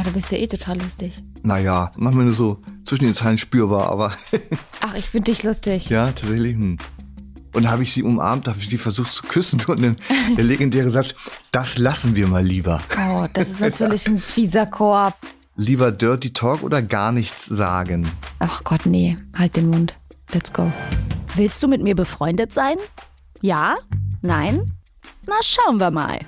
Ja, du bist ja eh total lustig. Naja, manchmal nur so zwischen den Zeilen spürbar, aber Ach, ich finde dich lustig. ja, tatsächlich. Hm. Und da habe ich sie umarmt, habe ich sie versucht zu küssen und dann der legendäre Satz, das lassen wir mal lieber. Oh, das ist natürlich ein fieser Korb. Lieber Dirty Talk oder gar nichts sagen. Ach Gott, nee. Halt den Mund. Let's go. Willst du mit mir befreundet sein? Ja? Nein? Na, schauen wir mal.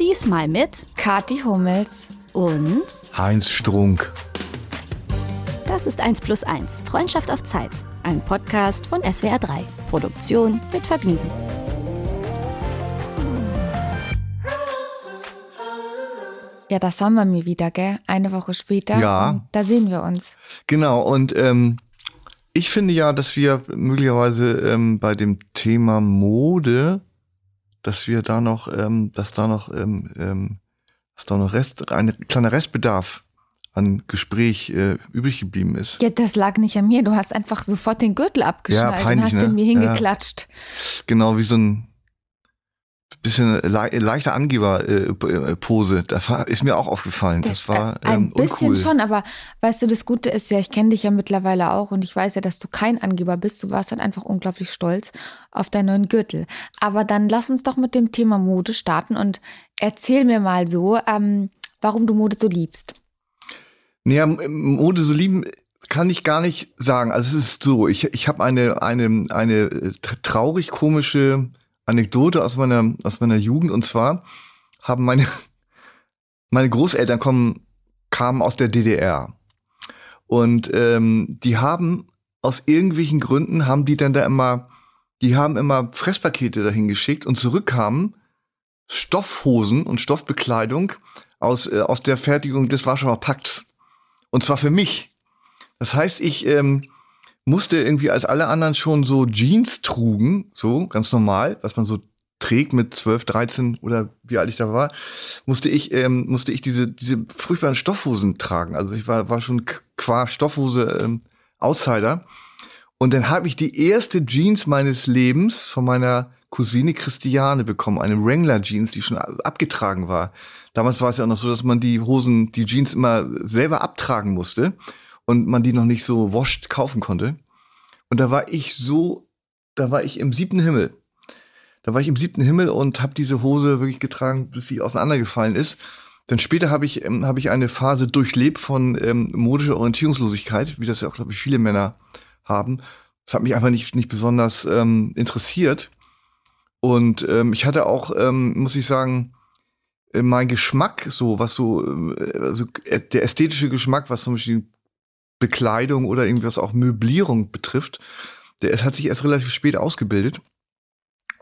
Diesmal mit Kati Hummels. und Heinz Strunk. das ist 1 plus 1. Freundschaft auf Zeit. Ein Podcast von SWR 3. Produktion mit Vergnügen. Ja, das haben wir mir wieder, gell? Eine Woche später. Ja. Da sehen wir uns. Genau, und ähm, ich finde ja, dass wir möglicherweise ähm, bei dem Thema Mode, dass wir da noch, ähm, dass da noch, ähm, ähm, dass da noch Rest, ein kleiner Restbedarf an Gespräch äh, übrig geblieben ist. Ja, das lag nicht an mir. Du hast einfach sofort den Gürtel abgeschnallt peinlich, und hast ne? ihn mir Ja. hingeklatscht. Genau wie so ein bisschen le leichte Angeberpose. Das war- ist mir auch aufgefallen. Das war äh, ein ähm, bisschen uncool. schon, aber weißt du, das Gute ist ja, ich kenne dich ja mittlerweile auch und ich weiß ja, dass du kein Angeber bist. Du warst dann einfach unglaublich stolz auf deinen neuen Gürtel. Aber dann lass uns doch mit dem Thema Mode starten und erzähl mir mal so, ähm, warum du Mode so liebst. Naja, Mode so lieben kann ich gar nicht sagen. Also es ist so, ich, ich habe eine, eine, eine äh, tr- traurig komische Anekdote aus meiner, aus meiner Jugend und zwar haben meine, meine Großeltern kommen, kamen aus der DDR. Und ähm, die haben aus irgendwelchen Gründen haben die dann da immer, die haben immer Fresspakete dahin geschickt und zurückkamen Stoffhosen und Stoffbekleidung aus, äh, aus der Fertigung des Warschauer Pakts. Und zwar für mich. Das heißt, ich ähm, musste irgendwie, als alle anderen schon so Jeans trugen, so ganz normal, was man so trägt mit 12, 13 oder wie alt ich da war, musste ich, ähm, musste ich diese, diese furchtbaren Stoffhosen tragen. Also ich war, war schon qua Stoffhose ähm, Outsider. Und dann habe ich die erste Jeans meines Lebens von meiner Cousine Christiane bekommen, eine Wrangler Jeans, die schon abgetragen war. Damals war es ja auch noch so, dass man die Hosen, die Jeans immer selber abtragen musste und man die noch nicht so washed kaufen konnte. Und da war ich so, da war ich im siebten Himmel. Da war ich im siebten Himmel und habe diese Hose wirklich getragen, bis sie auseinandergefallen ist. Dann später habe ich, ähm, habe ich eine Phase durchlebt von ähm, modischer Orientierungslosigkeit, wie das ja auch, glaube ich, viele Männer haben. Das hat mich einfach nicht, nicht besonders ähm, interessiert. Und ähm, ich hatte auch, ähm, muss ich sagen, äh, mein Geschmack, so was so, äh, also äh, der ästhetische Geschmack, was zum Beispiel Bekleidung oder irgendwas auch Möblierung betrifft, der hat sich erst relativ spät ausgebildet.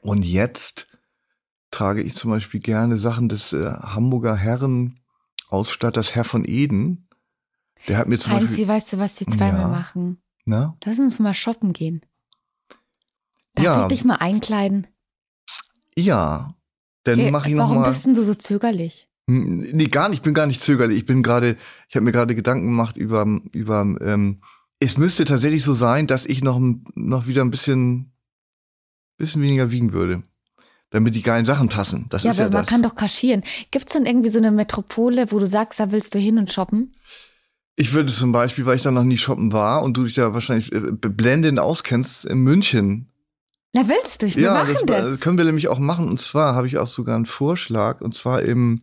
Und jetzt trage ich zum Beispiel gerne Sachen des äh, Hamburger Herrenausstatters Herr von Eden. Der hat mir zum Heinzi, Beispiel. weißt du, was wir zweimal Ja. machen? Na? Lass uns mal shoppen gehen. Darf Ja. ich dich mal einkleiden? Ja. Dann Okay, mache ich noch Warum mal. bist denn du so zögerlich? Hm, Nee, gar nicht. Ich bin gar nicht zögerlich. Ich bin gerade, ich habe mir gerade Gedanken gemacht über, über, ähm, es müsste tatsächlich so sein, dass ich noch, noch wieder ein bisschen, bisschen weniger wiegen würde. Damit die geilen Sachen passen. Das ja, ist aber ja man das. kann doch kaschieren. Gibt's dann irgendwie so eine Metropole, wo du sagst, da willst du hin und shoppen? Ich würde zum Beispiel, weil ich da noch nie shoppen war und du dich da wahrscheinlich äh, blendend auskennst, in München. Na, willst du? Wir machen das, das. können wir nämlich auch machen. Und zwar habe ich auch sogar einen Vorschlag. Und zwar im,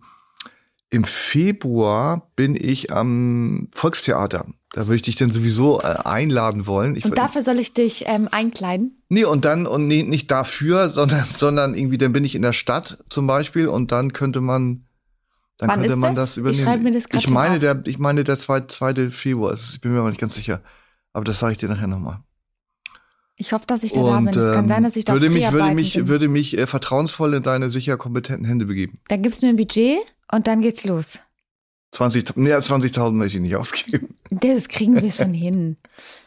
im Februar bin ich am Volkstheater. Da würde ich dich dann sowieso äh, einladen wollen. Ich, Und dafür soll ich dich ähm, einkleiden? nee, und dann, und nee, nicht dafür, sondern, sondern irgendwie, dann bin ich in der Stadt zum Beispiel und dann könnte man, dann Wann könnte man das? das Ich übernehmen. schreibe mir das ich meine, auf. der, ich meine, der 2. 2. Februar ist. Ich bin mir aber nicht ganz sicher. Aber das sage ich dir nachher nochmal. Ich hoffe, dass ich da da bin. Es kann ähm, sein, dass ich da würde mich, würde mich, bin. würde mich äh, vertrauensvoll in deine sicher kompetenten Hände begeben. Dann gibst du mir ein Budget und dann geht's los. 20, mehr als 20.000 möchte ich nicht ausgeben. Das kriegen wir schon hin.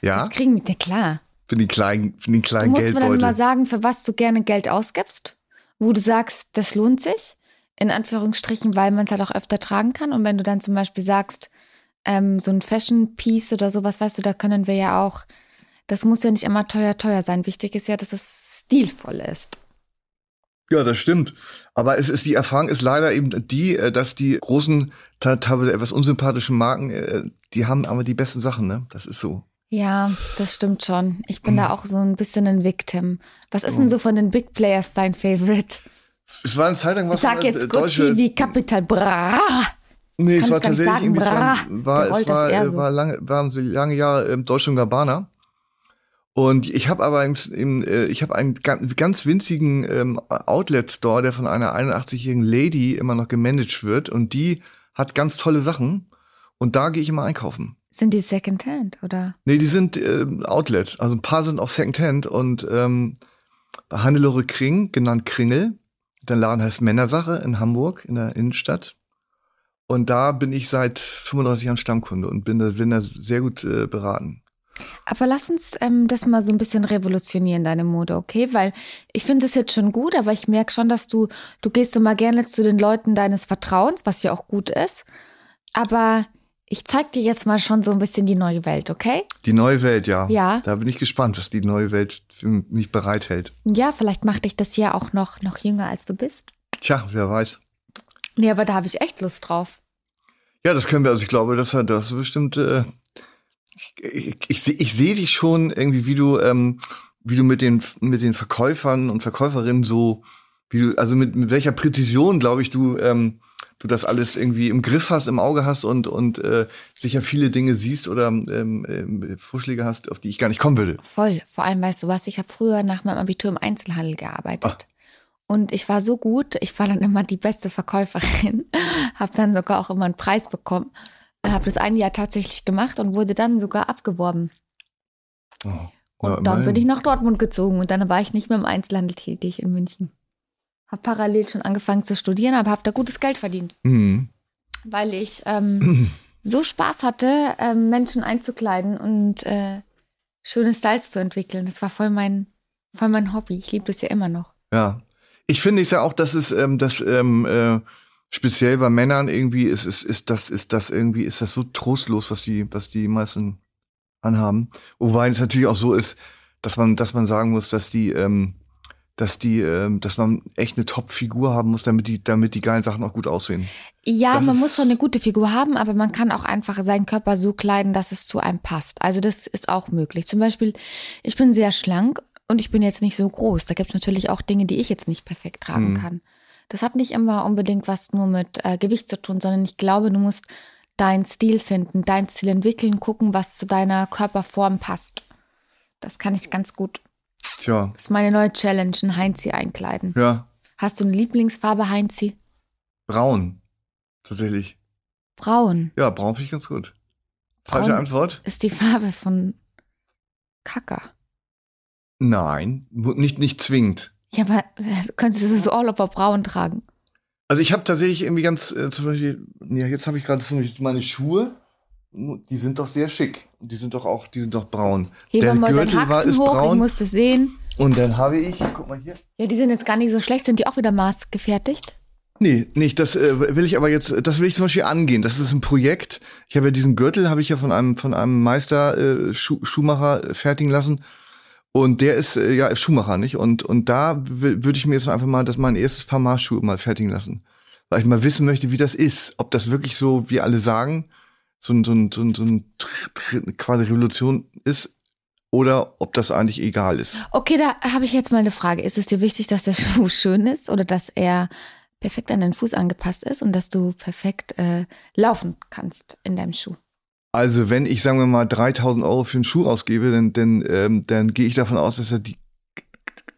Ja, Das kriegen wir, ja klar. für den kleinen, für den Du kleinen musst mir dann Geldbeutel. mal sagen, für was du gerne Geld ausgibst, wo du sagst, das lohnt sich, in Anführungsstrichen, weil man es halt auch öfter tragen kann. Und wenn du dann zum Beispiel sagst, ähm, so ein Fashion-Piece oder sowas, weißt du, da können wir ja auch, das muss ja nicht immer teuer, teuer sein. Wichtig ist ja, dass es stilvoll ist. Ja, das stimmt. Aber es ist die Erfahrung ist leider eben die, äh, dass die großen, teilweise etwas unsympathischen Marken, äh, die haben aber die besten Sachen, ne? Das ist so. Ja, das stimmt schon. Ich bin mhm. da auch so ein bisschen ein Victim. Was ist denn so von den Big Players dein Favorite? Es war eine Zeit lang was. Sag jetzt äh, Gucci wie Capital Bra. Nee, es war tatsächlich sagen, irgendwie, bra, war, es war, war, so. war lange, waren so lange Jahre ähm, Deutsche und Gabbana. Und ich habe aber einen, äh, ich habe einen ganz winzigen ähm, Outlet-Store, der von einer 81-jährigen Lady immer noch gemanagt wird. Und die hat ganz tolle Sachen. Und da gehe ich immer einkaufen. Sind die Secondhand oder? Nee, die sind äh, Outlet. Also ein paar sind auch Secondhand. Und ähm, bei Hannelore Kring, genannt Kringel, der Laden heißt Männersache in Hamburg, in der Innenstadt. Und da bin ich seit 35 Jahren Stammkunde und bin da, bin da sehr gut äh, beraten. Aber lass uns ähm, das mal so ein bisschen revolutionieren, deine Mode, okay? Weil ich finde das jetzt schon gut, aber ich merke schon, dass du, du gehst immer gerne zu den Leuten deines Vertrauens, was ja auch gut ist. Aber ich zeig dir jetzt mal schon so ein bisschen die neue Welt, okay? Die neue Welt, ja. Ja. Da bin ich gespannt, was die neue Welt für mich bereithält. Ja, vielleicht macht dich das ja auch noch, noch jünger, als du bist. Tja, wer weiß. Nee, aber da habe ich echt Lust drauf. Ja, das können wir. Also ich glaube, das hat das bestimmt äh, ich, ich, ich sehe dich schon irgendwie, wie du, ähm, wie du mit den, mit den Verkäufern und Verkäuferinnen so, wie du, also mit, mit welcher Präzision, glaube ich, du, ähm, du das alles irgendwie im Griff hast, im Auge hast und, und äh, sicher viele Dinge siehst oder ähm, ähm, Vorschläge hast, auf die ich gar nicht kommen würde. Voll. Vor allem, weißt du was, ich habe früher nach meinem Abitur im Einzelhandel gearbeitet. Ach. Und ich war so gut, ich war dann immer die beste Verkäuferin, habe dann sogar auch immer einen Preis bekommen habe das ein Jahr tatsächlich gemacht und wurde dann sogar abgeworben. Oh, und ja, dann bin ich nach Dortmund gezogen und dann war ich nicht mehr im Einzelhandel tätig in München. Habe parallel schon angefangen zu studieren, aber habe da gutes Geld verdient. Mhm. Weil ich ähm, so Spaß hatte, ähm, Menschen einzukleiden und äh, schöne Styles zu entwickeln. Das war voll mein, voll mein Hobby. Ich liebe das ja immer noch. Ja. Ich finde es ja auch, dass es, ähm, dass ähm, äh, speziell bei Männern irgendwie ist, ist, ist das, ist das irgendwie, ist das so trostlos, was die, was die meisten anhaben. Wobei es natürlich auch so ist, dass man, dass man sagen muss, dass die, ähm, dass die, ähm, dass man echt eine Top-Figur haben muss, damit die, damit die geilen Sachen auch gut aussehen. Ja, das man muss schon eine gute Figur haben, aber man kann auch einfach seinen Körper so kleiden, dass es zu einem passt. Also das ist auch möglich. Zum Beispiel, ich bin sehr schlank und ich bin jetzt nicht so groß. Da gibt es natürlich auch Dinge, die ich jetzt nicht perfekt tragen mhm. kann. Das hat nicht immer unbedingt was nur mit äh, Gewicht zu tun, sondern ich glaube, du musst deinen Stil finden, deinen Stil entwickeln, gucken, was zu deiner Körperform passt. Das kann ich ganz gut. Tja. Das ist meine neue Challenge, ein Heinzi einkleiden. Ja. Hast du eine Lieblingsfarbe, Heinzi? Braun. Tatsächlich. Braun. Ja, braun finde ich ganz gut. Falsche braun Antwort? Ist die Farbe von Kacker. Nein, nicht, nicht zwingend. Ja, aber äh, könntest du so all over braun tragen? Also ich habe tatsächlich irgendwie ganz, äh, zum Beispiel, ja, jetzt habe ich gerade meine Schuhe, die sind doch sehr schick. Die sind doch auch, die sind doch braun. Heben Der mal Gürtel war ist hoch, braun. Ich muss das sehen. Und dann habe ich, guck mal hier. Ja, die sind jetzt gar nicht so schlecht. Sind die auch wieder maßgefertigt? Nee, nicht. Das äh, will ich aber jetzt, das will ich zum Beispiel angehen. Das ist ein Projekt. Ich habe ja diesen Gürtel, habe ich ja von einem, von einem Meister äh, Schuh, Schuhmacher fertigen lassen. Und der ist äh, ja Schuhmacher, nicht? Und, und da würde ich mir jetzt einfach mal das mein erstes Paar Maßschuhe mal fertigen lassen. Weil ich mal wissen möchte, wie das ist. Ob das wirklich so, wie alle sagen, so ein, so ein, so ein, so ein quasi Revolution ist oder ob das eigentlich egal ist. Okay, da habe ich jetzt mal eine Frage. Ist es dir wichtig, dass der Schuh schön ist oder dass er perfekt an deinen Fuß angepasst ist und dass du perfekt äh, laufen kannst in deinem Schuh? Also wenn ich, sagen wir mal, 3000 Euro für einen Schuh ausgebe, dann, dann, ähm, dann gehe ich davon aus, dass er die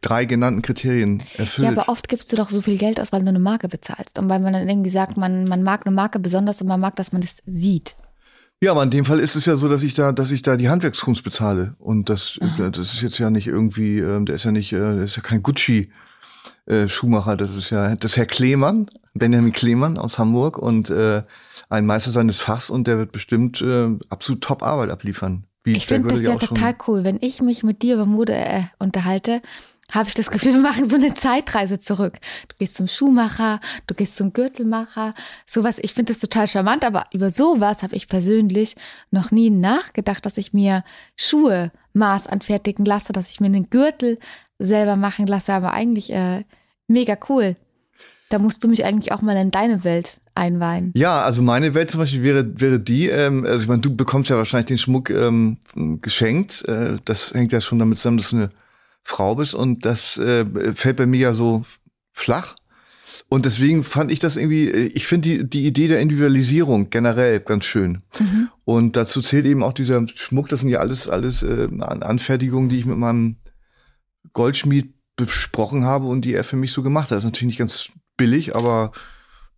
drei genannten Kriterien erfüllt. Ja, aber oft gibst du doch so viel Geld aus, weil du eine Marke bezahlst. Und weil man dann irgendwie sagt, man, man mag eine Marke besonders und man mag, dass man das sieht. Ja, aber in dem Fall ist es ja so, dass ich da, dass ich da die Handwerkskunst bezahle. Und das, Aha. das ist jetzt ja nicht irgendwie, äh, der ist ja nicht, äh, der ist ja kein Gucci. Äh, Schuhmacher, das ist ja das ist Herr Klemann, Benjamin Klemann aus Hamburg und äh, ein Meister seines Fachs und der wird bestimmt äh, absolut top Arbeit abliefern. Wie ich finde das ja total cool. Wenn ich mich mit dir über Mode äh, unterhalte, habe ich das Gefühl, wir machen so eine Zeitreise zurück. Du gehst zum Schuhmacher, du gehst zum Gürtelmacher, sowas. Ich finde das total charmant, aber über sowas habe ich persönlich noch nie nachgedacht, dass ich mir Schuhe Maß anfertigen lasse, dass ich mir einen Gürtel selber machen lasse. Aber eigentlich äh, Mega cool. Da musst du mich eigentlich auch mal in deine Welt einweihen. Ja, also meine Welt zum Beispiel wäre, wäre die, ähm, also ich meine, du bekommst ja wahrscheinlich den Schmuck ähm, geschenkt. Äh, das hängt ja schon damit zusammen, dass du eine Frau bist und das äh, fällt bei mir ja so flach. Und deswegen fand ich das irgendwie, ich finde die, die Idee der Individualisierung generell ganz schön. Mhm. Und dazu zählt eben auch dieser Schmuck, das sind ja alles, alles äh, Anfertigungen, die ich mit meinem Goldschmied besprochen habe und die er für mich so gemacht hat. Das ist natürlich nicht ganz billig, aber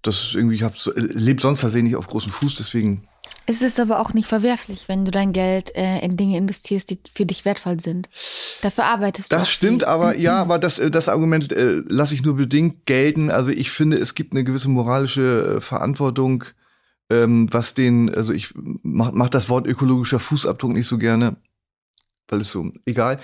das ist irgendwie, ich hab, lebe sonst tatsächlich nicht auf großen Fuß, deswegen. Es ist aber auch nicht verwerflich, wenn du dein Geld äh, in Dinge investierst, die für dich wertvoll sind. Dafür arbeitest du. Das stimmt, viel. aber ja, aber das, äh, das Argument äh, lasse ich nur bedingt gelten. Also ich finde, es gibt eine gewisse moralische äh, Verantwortung, ähm, was den, also ich mach, mach das Wort ökologischer Fußabdruck nicht so gerne, weil es so egal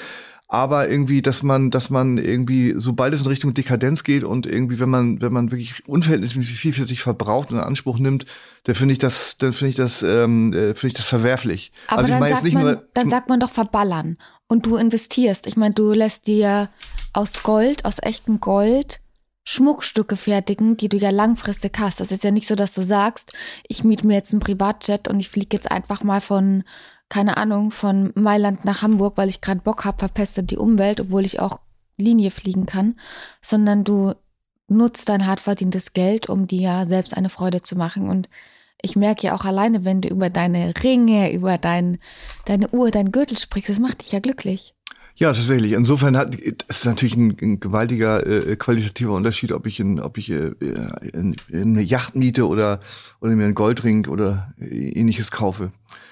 aber irgendwie, dass man, dass man irgendwie, sobald es in Richtung Dekadenz geht und irgendwie, wenn man, wenn man wirklich unverhältnismäßig viel für sich verbraucht und in Anspruch nimmt, dann finde ich das, dann finde ich das, ähm, äh, finde ich das verwerflich. Aber also ich meine jetzt nicht man, nur. Dann sagt man doch verballern und du investierst. Ich meine, du lässt dir aus Gold, aus echtem Gold Schmuckstücke fertigen, die du ja langfristig hast. Das ist ja nicht so, dass du sagst, ich miete mir jetzt einen Privatjet und ich fliege jetzt einfach mal von keine Ahnung, von Mailand nach Hamburg, weil ich gerade Bock habe, verpestet die Umwelt, obwohl ich auch Linie fliegen kann, sondern du nutzt dein hart verdientes Geld, um dir ja selbst eine Freude zu machen. Und ich merke ja auch alleine, wenn du über deine Ringe, über dein, deine Uhr, dein Gürtel sprichst, das macht dich ja glücklich. Ja, tatsächlich. Insofern hat es ist natürlich ein, ein gewaltiger äh, qualitativer Unterschied, ob ich in, ob ich äh, in, in eine Yacht miete oder oder mir einen Goldring oder ähnliches kaufe.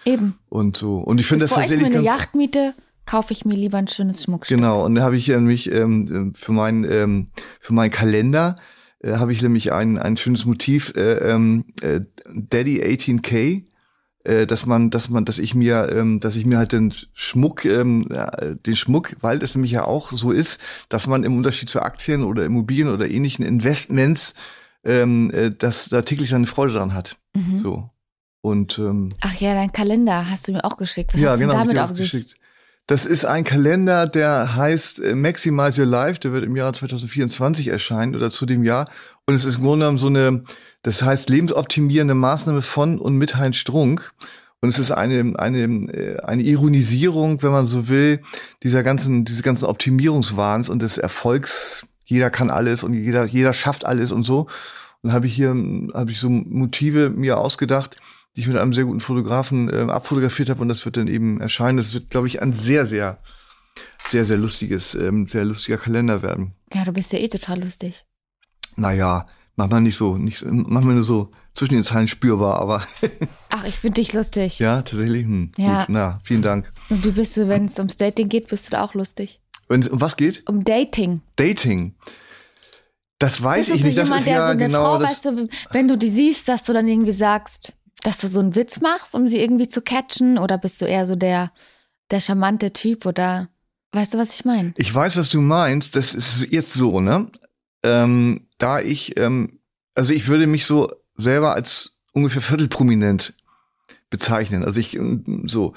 Eben. Und so. Und ich finde das tatsächlich ich mir eine ganz Yacht miete, kaufe ich mir lieber ein schönes Schmuckstück. Genau. Und da habe ich nämlich ähm, für meinen ähm, für meinen Kalender äh, habe ich nämlich ein ein schönes Motiv äh, ähm, äh, Daddy 18K äh, dass man, dass man, dass ich mir, ähm, dass ich mir halt den Schmuck, ähm, den Schmuck, weil es nämlich ja auch so ist, dass man im Unterschied zu Aktien oder Immobilien oder ähnlichen Investments, ähm, äh, dass da täglich seine Freude dran hat. Mhm. So. Und ähm, ach ja, dein Kalender hast du mir auch geschickt. Was ja, genau, damit auf sich? geschickt. Das ist ein Kalender, der heißt äh, Maximize Your Life. Der wird im Jahr 2024 erscheinen oder zu dem Jahr. Und es ist im Grunde genommen so eine, das heißt lebensoptimierende Maßnahme von und mit Heinz Strunk. Und es ist eine, eine, äh, eine Ironisierung, wenn man so will, dieser ganzen, diese ganzen Optimierungswahns und des Erfolgs. Jeder kann alles und jeder, jeder schafft alles und so. Und habe ich hier, habe ich so Motive mir ausgedacht, die ich mit einem sehr guten Fotografen äh, abfotografiert habe und das wird dann eben erscheinen. Das wird, glaube ich, ein sehr, sehr, sehr, sehr lustiges, ähm, sehr lustiger Kalender werden. Ja, du bist ja eh total lustig. Naja, mach mal nicht so, nicht, mach mal nur so zwischen den Zeilen spürbar, aber. Ach, ich finde dich lustig. Ja, tatsächlich. Hm, ja. Gut, na, vielen Dank. Und du bist, wenn es ums Dating geht, bist du da auch lustig. Wenn es um was geht? Um Dating. Dating. Das weiß ich nicht. Jemand, das ist ja so genau Frau, das. weißt du, wenn du die siehst, dass du dann irgendwie sagst, dass du so einen Witz machst, um sie irgendwie zu catchen? Oder bist du eher so der, der charmante Typ oder weißt du, was ich meine? Ich weiß, was du meinst. Das ist jetzt so, ne? Ähm, da ich, ähm, also ich würde mich so selber als ungefähr viertelprominent bezeichnen. Also ich so.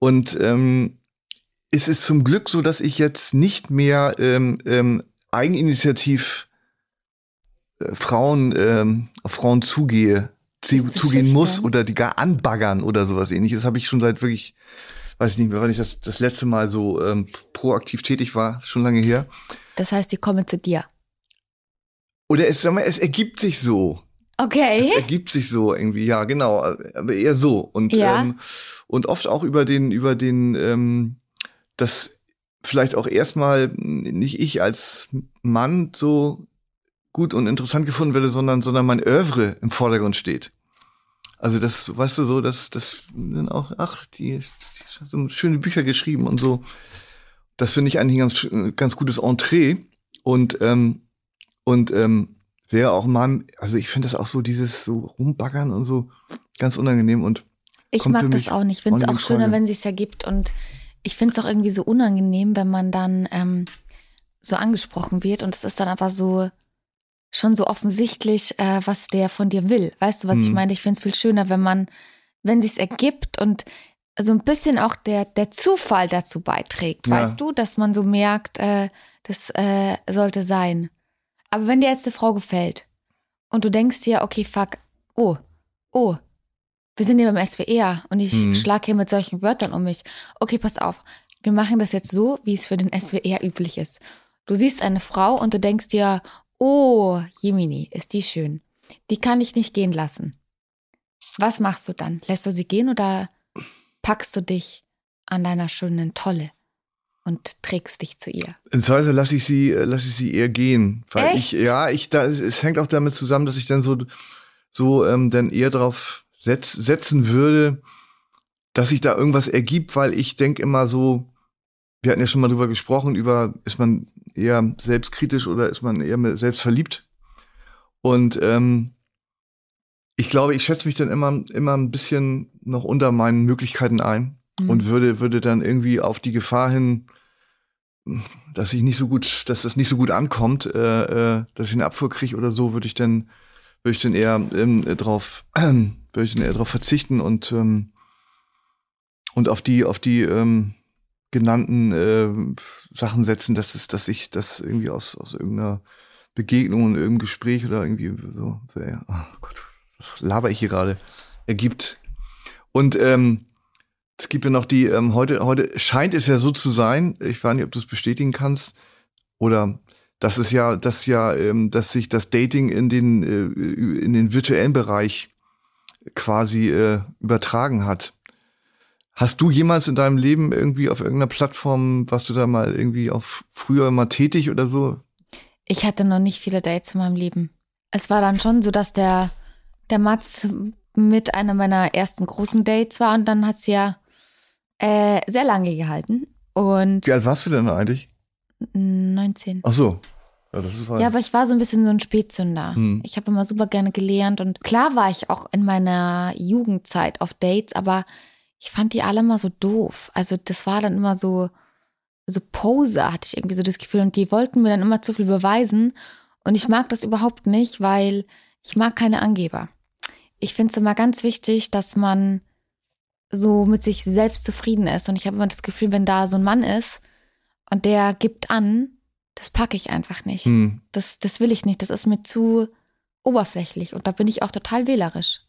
Und ähm, es ist zum Glück so, dass ich jetzt nicht mehr ähm, ähm, eigeninitiativ äh, Frauen ähm, auf Frauen zugehe, zu, zugehen muss oder die gar anbaggern oder sowas ähnliches. Das habe ich schon seit wirklich, weiß ich nicht mehr, wann ich das das letzte Mal so ähm, proaktiv tätig war, schon lange her. Das heißt, die kommen zu dir. Oder es, sag mal, es ergibt sich so. Okay. Es ergibt sich so irgendwie, ja, genau, aber eher so. Und, ja. ähm, und oft auch über den, über den, ähm, das vielleicht auch erstmal nicht ich als Mann so gut und interessant gefunden werde, sondern, sondern mein Övre im Vordergrund steht. Also das, weißt du, so, dass das dann auch, ach, die, die hat so schöne Bücher geschrieben und so. Das finde ich eigentlich ein ganz, ganz gutes Entree. Und, ähm, und ähm, wäre auch mal, also ich finde das auch so, dieses so rumbaggern und so ganz unangenehm und ich mag das auch nicht. Ich finde es auch schöner, wenn es ergibt. Und ich finde es auch irgendwie so unangenehm, wenn man dann ähm, so angesprochen wird und es ist dann aber so, schon so offensichtlich, äh, was der von dir will. Weißt du, was hm. ich meine? Ich finde es viel schöner, wenn man, wenn sich's ergibt und so ein bisschen auch der, der Zufall dazu beiträgt, ja. weißt du, dass man so merkt, äh, das äh, sollte sein. Aber wenn dir jetzt eine Frau gefällt und du denkst dir, okay, fuck, oh, oh, wir sind hier beim SWR und ich Mhm. schlag hier mit solchen Wörtern um mich. Okay, pass auf. Wir machen das jetzt so, wie es für den SWR üblich ist. Du siehst eine Frau und du denkst dir, oh, Jemini, ist die schön. Die kann ich nicht gehen lassen. Was machst du dann? Lässt du sie gehen oder packst du dich an deiner schönen Tolle und trägst dich zu ihr? In Zweifel lasse ich sie, äh, lasse ich sie eher gehen. Weil Echt? ich, ja, ich, da, es hängt auch damit zusammen, dass ich dann so, so, ähm, dann eher drauf setz, setzen würde, dass sich da irgendwas ergibt, weil ich denke immer so, wir hatten ja schon mal drüber gesprochen, über, ist man eher selbstkritisch oder ist man eher selbstverliebt? Und, ähm, ich glaube, ich schätze mich dann immer, immer ein bisschen noch unter meinen Möglichkeiten ein Mhm. und würde, würde dann irgendwie auf die Gefahr hin, dass ich nicht so gut, dass das nicht so gut ankommt, äh, äh, dass ich eine Abfuhr kriege oder so, würde ich dann, würde ich dann eher ähm, drauf, würde ich dann eher drauf verzichten und ähm, und auf die, auf die ähm, genannten äh, Sachen setzen, dass es, dass ich das irgendwie aus aus irgendeiner Begegnung und irgendeinem Gespräch oder irgendwie so, so ja, oh Gott, was laber ich hier gerade, ergibt. Und ähm, es gibt ja noch die, ähm, heute, heute scheint es ja so zu sein, ich weiß nicht, ob du es bestätigen kannst, oder das ist ja, dass ja, ähm, dass sich das Dating in den, äh, in den virtuellen Bereich quasi äh, übertragen hat. Hast du jemals in deinem Leben irgendwie auf irgendeiner Plattform, warst du da mal irgendwie auf früher mal tätig oder so? Ich hatte noch nicht viele Dates in meinem Leben. Es war dann schon so, dass der, der Mats mit einer meiner ersten großen Dates war und dann hat's ja äh, sehr lange gehalten. Und Wie alt warst du denn eigentlich? 19. Ach so. Ja, das ist halt. Ja, aber ich war so ein bisschen so ein Spätzünder. Hm. Ich habe immer super gerne gelernt und klar war ich auch in meiner Jugendzeit auf Dates, aber ich fand die alle immer so doof. Also das war dann immer so, so Poser, hatte ich irgendwie so das Gefühl. Und die wollten mir dann immer zu viel beweisen. Und ich mag das überhaupt nicht, weil ich mag keine Angeber. Ich finde es immer ganz wichtig, dass man so mit sich selbst zufrieden ist. Und ich habe immer das Gefühl, wenn da so ein Mann ist und der gibt an, das packe ich einfach nicht. hm. Das, das will ich nicht. Das ist mir zu oberflächlich. Und da bin ich auch total wählerisch.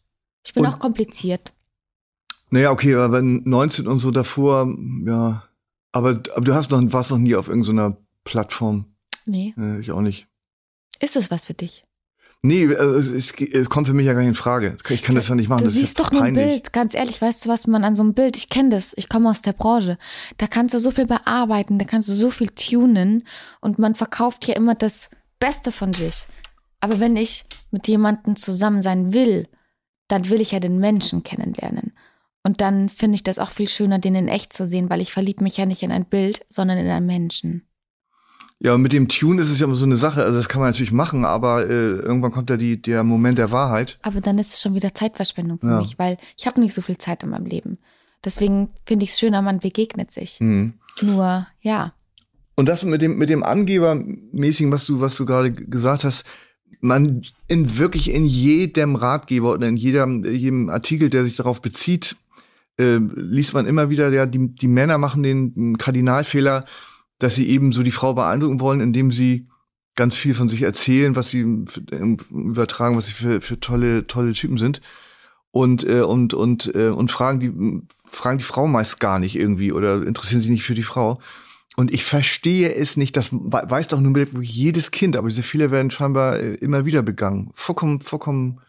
Ich bin Und- auch kompliziert. Naja, okay, aber wenn 19 und so davor, ja. Aber, aber du hast noch, warst noch nie auf irgendeiner Plattform. Nee. Äh, ich auch nicht. Ist das was für dich? Nee, äh, es, kommt für mich ja gar nicht in Frage. Ich kann das ja nicht machen. Du das ist siehst ja doch nur ein. Bild. Ganz ehrlich, weißt du, was man an so einem Bild, ich kenne das, ich komme aus der Branche, da kannst du so viel bearbeiten, da kannst du so viel tunen und man verkauft ja immer das Beste von sich. Aber wenn ich mit jemandem zusammen sein will, dann will ich ja den Menschen kennenlernen. Und dann finde ich das auch viel schöner, den in echt zu sehen, weil ich verliebe mich ja nicht in ein Bild, sondern in einen Menschen. Ja, und mit dem Tune ist es ja immer so eine Sache. Also das kann man natürlich machen, aber äh, irgendwann kommt ja die, der Moment der Wahrheit. Aber dann ist es schon wieder Zeitverschwendung für Ja. mich, weil ich habe nicht so viel Zeit in meinem Leben. Deswegen finde ich es schöner, man begegnet sich. Mhm. Nur, ja, Und das mit dem, mit dem Angebermäßigen, was du, was du gerade gesagt hast, man in wirklich in jedem Ratgeber oder in jedem, jedem Artikel, der sich darauf bezieht, äh, liest man immer wieder, ja, die, die Männer machen den Kardinalfehler, dass sie eben so die Frau beeindrucken wollen, indem sie ganz viel von sich erzählen, was sie übertragen, was sie für, für tolle, tolle Typen sind. Und, äh, und, und, äh, und fragen die, fragen die Frau meist gar nicht irgendwie oder interessieren sich nicht für die Frau. Und ich verstehe es nicht, das we- weiß doch nur jedes Kind, aber diese Fehler werden scheinbar äh, immer wieder begangen. Vollkommen, vollkommen.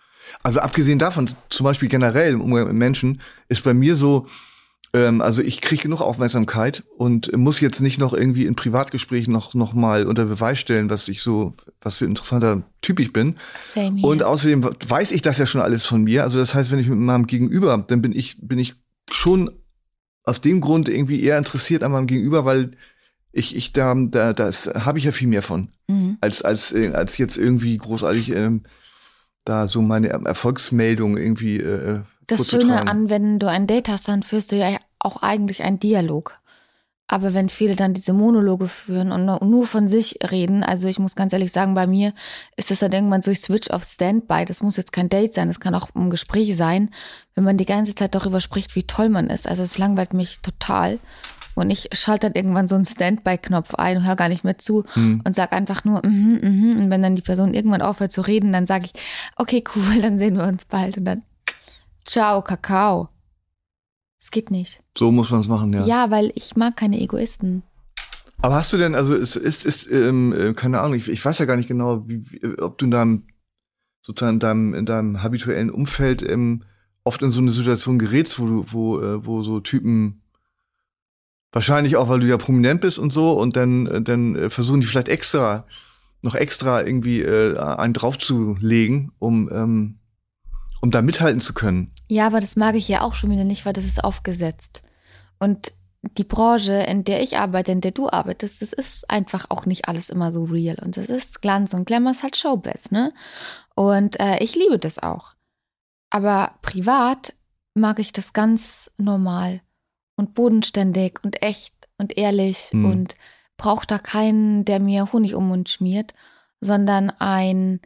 Also abgesehen davon, zum Beispiel generell im Umgang mit Menschen, ist bei mir so, ähm, also ich kriege genug Aufmerksamkeit und muss jetzt nicht noch irgendwie in Privatgesprächen noch, noch mal unter Beweis stellen, was ich so, was für ein interessanter Typ ich bin. same here. Und außerdem weiß ich das ja schon alles von mir. Also das heißt, wenn ich mit meinem Gegenüber, dann bin ich, bin ich schon aus dem Grund irgendwie eher interessiert an meinem Gegenüber, weil ich, ich da, da das habe ich ja viel mehr von, mhm. als, als, äh, als jetzt irgendwie großartig ähm, da so meine Erfolgsmeldung irgendwie äh, Das vorzutragen. Schöne an, wenn du ein Date hast, dann führst du ja auch eigentlich einen Dialog. Aber wenn viele dann diese Monologe führen und nur- nur von sich reden, also ich muss ganz ehrlich sagen, bei mir ist das dann irgendwann so, ich switch auf Standby. Das muss jetzt kein Date sein, das kann auch ein Gespräch sein, wenn man die ganze Zeit darüber spricht, wie toll man ist. Also es langweilt mich total. Und ich schalte dann irgendwann so einen Standby-Knopf ein und höre gar nicht mehr zu hm. und sag einfach nur, mhm, mm mhm. Mm und wenn dann die Person irgendwann aufhört zu reden, dann sage ich, okay, cool, dann sehen wir uns bald und dann, ciao, Kakao. Es geht nicht. So muss man es machen, ja. Ja, weil ich mag keine Egoisten. Aber hast du denn, also es ist, ist, ähm, äh, keine Ahnung, ich, ich weiß ja gar nicht genau, wie, wie, ob du in deinem, sozusagen in deinem, in deinem habituellen Umfeld ähm, oft in so eine Situation gerätst, wo du, wo, äh, wo so Typen wahrscheinlich auch, weil du ja prominent bist und so, und dann, äh, dann äh, versuchen die vielleicht extra, noch extra irgendwie äh, einen draufzulegen, um, ähm, um da mithalten zu können. Ja, aber das mag ich ja auch schon wieder nicht, weil das ist aufgesetzt. Und die Branche, in der ich arbeite, in der du arbeitest, das ist einfach auch nicht alles immer so real. Und das ist Glanz und Glamour ist halt Showbiz, ne? Und äh, ich liebe das auch. Aber privat mag ich das ganz normal und bodenständig und echt und ehrlich hm. und braucht da keinen, der mir Honig um den Mund schmiert, sondern ein,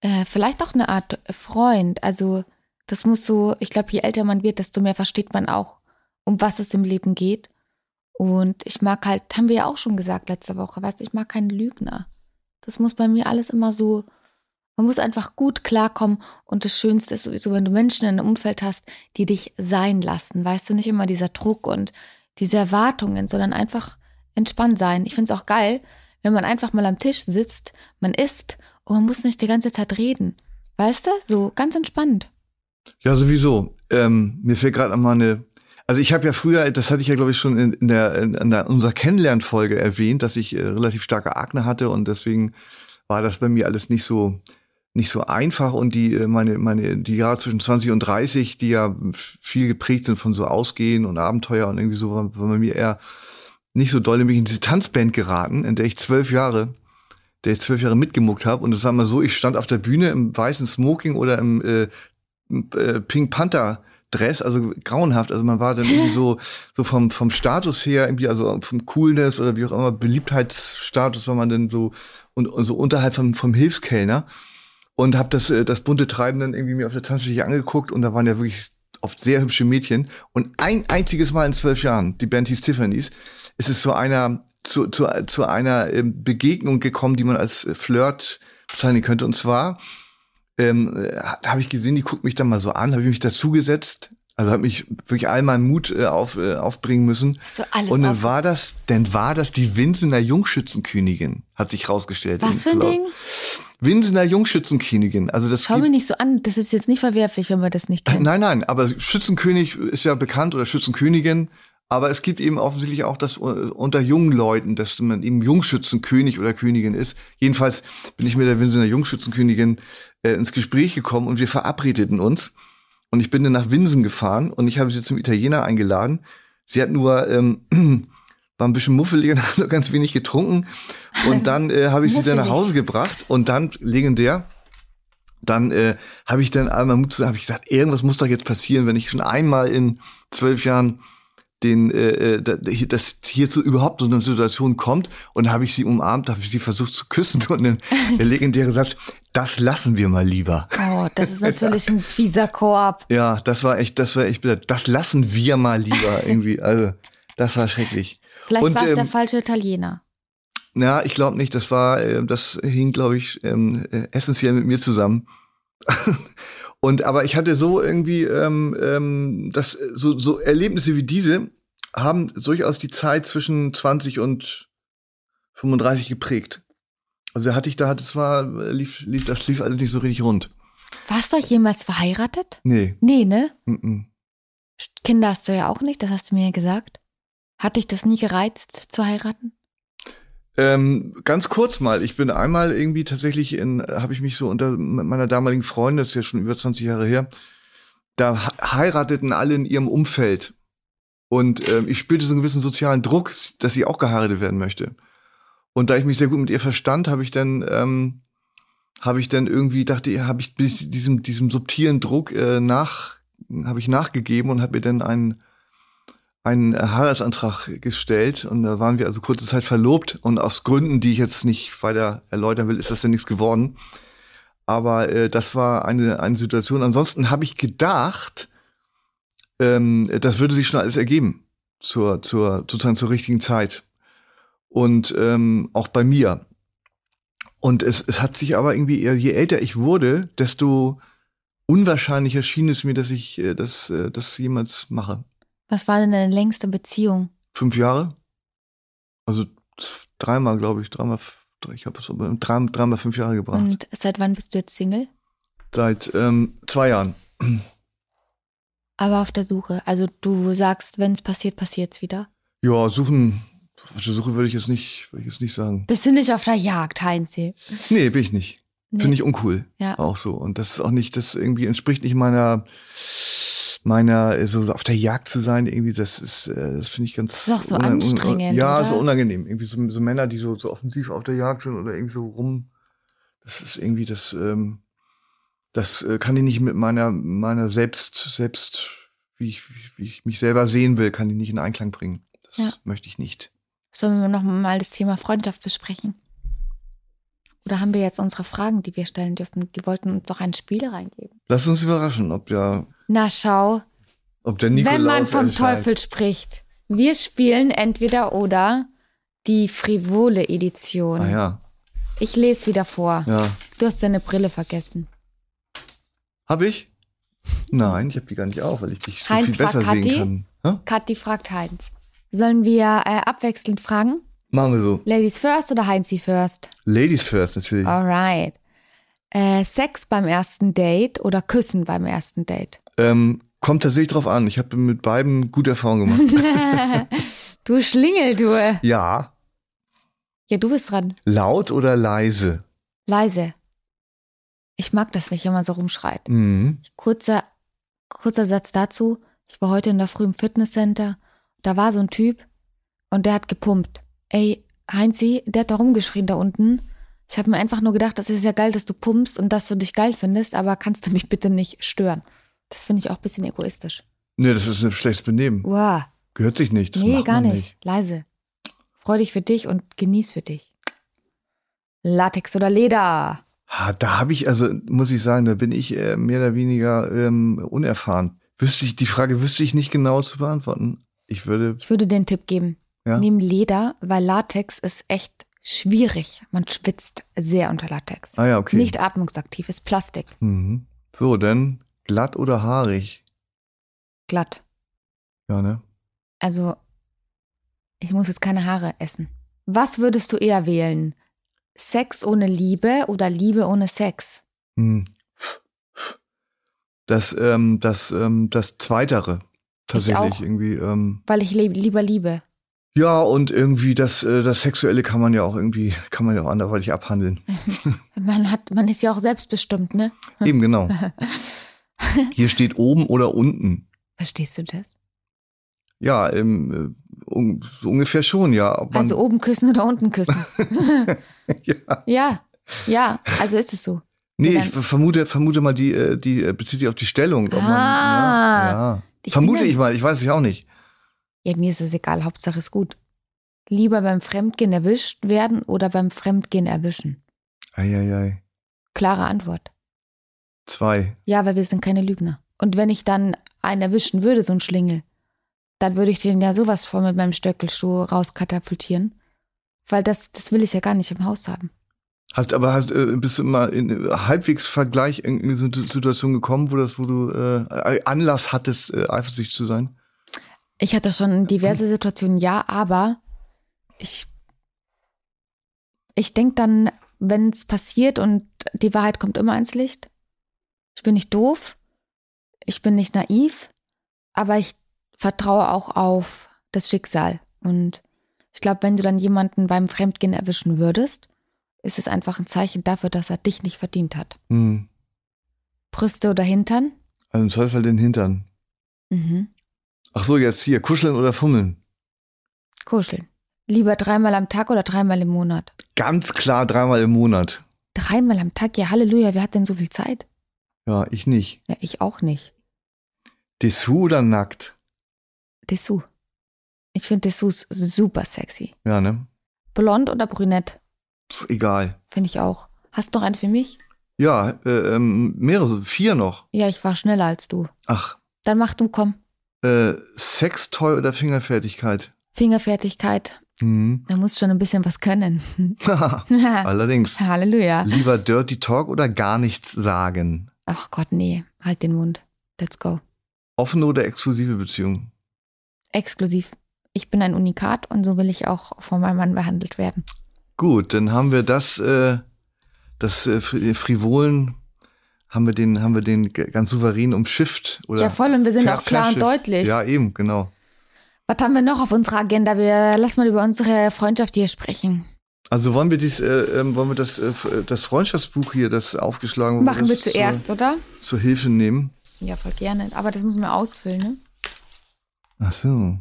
äh, vielleicht auch eine Art Freund. Also das muss so, ich glaube, je älter man wird, desto mehr versteht man auch, um was es im Leben geht. Und ich mag halt, haben wir ja auch schon gesagt letzte Woche, weißt du, ich mag keinen Lügner. Das muss bei mir alles immer so man muss einfach gut klarkommen und das Schönste ist sowieso, wenn du Menschen in einem Umfeld hast, die dich sein lassen. Weißt du, nicht immer dieser Druck und diese Erwartungen, sondern einfach entspannt sein. Ich finde es auch geil, wenn man einfach mal am Tisch sitzt, man isst und man muss nicht die ganze Zeit reden. Weißt du? So ganz entspannt. Ja, sowieso. Ähm, mir fällt gerade mal eine. Also ich habe ja früher, das hatte ich ja glaube ich schon in, in der in, in der, unserer Kennenlernfolge erwähnt, dass ich äh, relativ starke Akne hatte und deswegen war das bei mir alles nicht so nicht so einfach und die äh, meine meine die Jahre zwischen 20 und 30, die ja viel geprägt sind von so Ausgehen und Abenteuer und irgendwie so war, war bei mir eher nicht so doll, nämlich in diese Tanzband geraten, in der ich zwölf Jahre, der ich zwölf Jahre mitgemuckt habe und es war mal so, ich stand auf der Bühne im weißen Smoking oder im äh, äh, Pink Panther Dress, also grauenhaft. Also man war dann irgendwie so, so vom, vom Status her, irgendwie, also vom Coolness oder wie auch immer, Beliebtheitsstatus war man dann so und, und so unterhalb vom, vom Hilfskellner und habe das, äh, das bunte Treiben dann irgendwie mir auf der Tanzfläche angeguckt und da waren ja wirklich oft sehr hübsche Mädchen. Und ein einziges Mal in zwölf Jahren, die Band hieß Tiffany's, ist es zu einer, zu, zu, zu einer ähm, Begegnung gekommen, die man als Flirt bezeichnen könnte. Und zwar ähm, äh, habe ich gesehen, die guckt mich dann mal so an, habe ich mich dazugesetzt, also habe mich wirklich all meinen Mut äh, auf, äh, aufbringen müssen. So alles und dann war das, dann war das die Winsener Jungschützenkönigin, hat sich rausgestellt. Was für ein Ding? Winsener Jungschützenkönigin. Also das Schau mir nicht so an, das ist jetzt nicht verwerflich, wenn man das nicht kennt. Nein, nein, aber Schützenkönig ist ja bekannt oder Schützenkönigin. Aber es gibt eben offensichtlich auch das unter jungen Leuten, dass man eben Jungschützenkönig oder Königin ist. Jedenfalls bin ich mit der Winsener Jungschützenkönigin äh, ins Gespräch gekommen und wir verabredeten uns. Und ich bin dann nach Winsen gefahren und ich habe sie zum Italiener eingeladen. Sie hat nur, ähm, war ein bisschen muffelig und hat nur ganz wenig getrunken. Und dann äh, habe ich sie dann nach Hause gebracht und dann legendär. Dann äh, habe ich dann einmal Mut zu, habe ich gesagt, irgendwas muss doch jetzt passieren, wenn ich schon einmal in zwölf Jahren den äh, äh das hierzu überhaupt so eine Situation kommt und habe ich sie umarmt, habe ich sie versucht zu küssen und dann der legendäre Satz, das lassen wir mal lieber. Oh, das ist natürlich ein fieser Koop. Ja, das war echt, das war echt, das lassen wir mal lieber irgendwie. Also, das war schrecklich. Vielleicht war es ähm, der falsche Italiener. Ja, ich glaube nicht. Das war, äh, das hing, glaube ich, ähm, äh, essentiell mit mir zusammen. Und aber ich hatte so irgendwie ähm, ähm, das so so Erlebnisse wie diese haben durchaus die Zeit zwischen 20 und 35 geprägt. Also hatte ich da hatte zwar lief, lief das lief alles nicht so richtig rund. Warst du euch jemals verheiratet? Nee. Nee, ne? Mm -mm. Kinder hast du ja auch nicht, das hast du mir ja gesagt. Hat dich das nie gereizt zu heiraten? Ähm, ganz kurz mal, ich bin einmal irgendwie tatsächlich in, habe ich mich so unter meiner damaligen Freundin, das ist ja schon über 20 Jahre her, da heirateten alle in ihrem Umfeld. Und ähm, ich spürte so einen gewissen sozialen Druck, dass sie auch geheiratet werden möchte. Und da ich mich sehr gut mit ihr verstand, habe ich dann, ähm, habe ich dann irgendwie dachte, habe ich diesem diesem subtilen Druck äh, nach, habe ich nachgegeben und habe mir dann einen einen Heiratsantrag gestellt und da waren wir also kurze Zeit verlobt und aus Gründen, die ich jetzt nicht weiter erläutern will, ist das ja nichts geworden. Aber äh, das war eine, eine Situation. Ansonsten habe ich gedacht, ähm, das würde sich schon alles ergeben. zur, zur, sozusagen zur richtigen Zeit. Und ähm, auch bei mir. Und es, es hat sich aber irgendwie, je älter ich wurde, desto unwahrscheinlicher schien es mir, dass ich äh, das, äh, das jemals mache. Was war denn deine längste Beziehung? Fünf Jahre? Also dreimal, glaube ich, dreimal, ich habe es dreimal, dreimal fünf Jahre gebracht. Und seit wann bist du jetzt Single? Seit ähm, zwei Jahren. Aber auf der Suche. Also du sagst, wenn es passiert, passiert es wieder. Ja, suchen. Auf der Suche würde ich jetzt nicht, würde ich jetzt nicht sagen. Bist du nicht auf der Jagd, Heinzi? Nee, bin ich nicht. Nee. Finde ich uncool. Ja. Auch so. Und das ist auch nicht, das irgendwie entspricht nicht meiner, meiner, so auf der Jagd zu sein, irgendwie, das ist, äh, das finde ich ganz. Ist auch so anstrengend, Ja, oder? so unangenehm. Irgendwie so, so Männer, die so, so offensiv auf der Jagd sind oder irgendwie so rum. Das ist irgendwie das, ähm, das äh, kann ich nicht mit meiner, meiner selbst, selbst, wie ich, wie ich mich selber sehen will, kann ich nicht in Einklang bringen. Das Ja. möchte ich nicht. Sollen wir noch mal das Thema Freundschaft besprechen? Oder haben wir jetzt unsere Fragen, die wir stellen dürfen? Die wollten uns doch ein Spiel reingeben. Lass uns überraschen, ob der, Na schau, ob der Nikolaus wenn man vom erscheint. Teufel spricht. Wir spielen entweder oder die frivole Edition. Ah ja, Ich lese wieder vor. ja. Du hast deine Brille vergessen. Hab ich? Nein, ich habe die gar nicht auf, weil ich dich so Heinz viel besser Kathi. sehen kann. Hä? Kathi fragt Heinz. Sollen wir äh, abwechselnd fragen? Machen wir so. Ladies first oder Heinzi first? Ladies first natürlich. Alright. Äh, Sex beim ersten Date oder Küssen beim ersten Date? Ähm, kommt tatsächlich drauf an. Ich habe mit beiden gute Erfahrungen gemacht. du Schlingel, du. ja. Ja, du bist dran. Laut oder leise? Leise. Ich mag das nicht, wenn man so rumschreit. Mhm. Kurzer, kurzer Satz dazu. Ich war heute in der Früh im Fitnesscenter. Da war so ein Typ und der hat gepumpt. Ey, Heinzi, der hat da rumgeschrien da unten. Ich habe mir einfach nur gedacht, das ist ja geil, dass du pumpst und dass du dich geil findest, aber kannst du mich bitte nicht stören? Das finde ich auch ein bisschen egoistisch. Nee, das ist ein schlechtes Benehmen. Wow. Gehört sich nicht. Das nee, gar man nicht. Leise. Freu dich für dich und genieß für dich. Latex oder Leder? Ha, da habe ich, also muss ich sagen, da bin ich äh, mehr oder weniger ähm, unerfahren. Wüsste ich, die Frage wüsste ich nicht genau zu beantworten. Ich würde, Ich würde den Tipp geben. ja. Nimm Leder, weil Latex ist echt schwierig. Man schwitzt sehr unter Latex. Ah ja, okay. Nicht atmungsaktiv, ist Plastik. Mhm. So, dann glatt oder haarig? Glatt. Ja, ne? Also, ich muss jetzt keine Haare essen. Was würdest du eher wählen? Sex ohne Liebe oder Liebe ohne Sex? Hm. Das, ähm, das, ähm, das Zweitere. Tatsächlich auch. irgendwie. Ähm, Weil ich lieber liebe. Ja, und irgendwie das, äh, das Sexuelle kann man ja auch irgendwie, kann man ja auch anderweitig abhandeln. Man hat, man ist ja auch selbstbestimmt, ne? Eben, genau. Hier steht oben oder unten. Verstehst du das? Ja, ähm, äh, un so ungefähr schon, ja. Also oben küssen oder unten küssen? ja. ja, ja, also ist es so. Nee, ich vermute, vermute mal, die, äh, die bezieht sich auf die Stellung. Ob man, Ah. ja, ja. Ich Vermute ich mal, ich weiß es auch nicht. Ja, mir ist es egal, Hauptsache ist gut. Lieber beim Fremdgehen erwischt werden oder beim Fremdgehen erwischen? Eieiei. Klare Antwort. Zwei. Ja, weil wir sind keine Lügner. Und wenn ich dann einen erwischen würde, so einen Schlingel, dann würde ich den ja sowas vor mit meinem Stöckelschuh rauskatapultieren. Weil das, das will ich ja gar nicht im Haus haben. Hast aber hast, äh, bist du immer in äh, halbwegs Vergleich in, in so eine Situation gekommen, wo das, wo du äh, Anlass hattest, äh, eifersüchtig zu sein? Ich hatte schon diverse Situationen, ja, aber ich, ich denke dann, wenn es passiert und die Wahrheit kommt immer ins Licht. Ich bin nicht doof, ich bin nicht naiv, aber ich vertraue auch auf das Schicksal. Und ich glaube, wenn du dann jemanden beim Fremdgehen erwischen würdest, ist es einfach ein Zeichen dafür, dass er dich nicht verdient hat. Hm. Brüste oder Hintern? Also im Zweifel den Hintern. Mhm. Ach so, jetzt hier, kuscheln oder fummeln? Kuscheln. Lieber dreimal am Tag oder dreimal im Monat? Ganz klar dreimal im Monat. Dreimal am Tag, ja Halleluja, wer hat denn so viel Zeit? Ja, ich nicht. Ja, ich auch nicht. Dessous oder nackt? Dessous. Ich finde Dessous super sexy. Ja, ne? Blond oder brünett? Pff, egal. Finde ich auch. Hast du noch einen für mich? Ja, äh, ähm, mehrere, vier noch. Ja, ich war schneller als du. Ach, Dann mach du, komm. Äh, Sextoy oder Fingerfertigkeit? Fingerfertigkeit. Mhm. Da muss schon ein bisschen was können. Allerdings. Halleluja. Lieber Dirty Talk oder gar nichts sagen? Ach Gott, nee. Halt den Mund. Let's go. Offene oder exklusive Beziehung? Exklusiv. Ich bin ein Unikat und so will ich auch von meinem Mann behandelt werden. Gut, dann haben wir das, äh, das äh, Fri- Frivolen, haben wir den, haben wir den ganz souverän umschifft oder? Ja, voll, und wir sind ver- auch klar und deutlich. Ja, eben, genau. Was haben wir noch auf unserer Agenda? Wir lass mal über unsere Freundschaft hier sprechen. Also wollen wir dies, äh, ähm, wollen wir das, äh, f- das Freundschaftsbuch hier, das aufgeschlagen wurde, Machen wir das zuerst, oder? zur, zur Hilfe nehmen? Ja, voll gerne. Aber das müssen wir ausfüllen, ne? Ach so.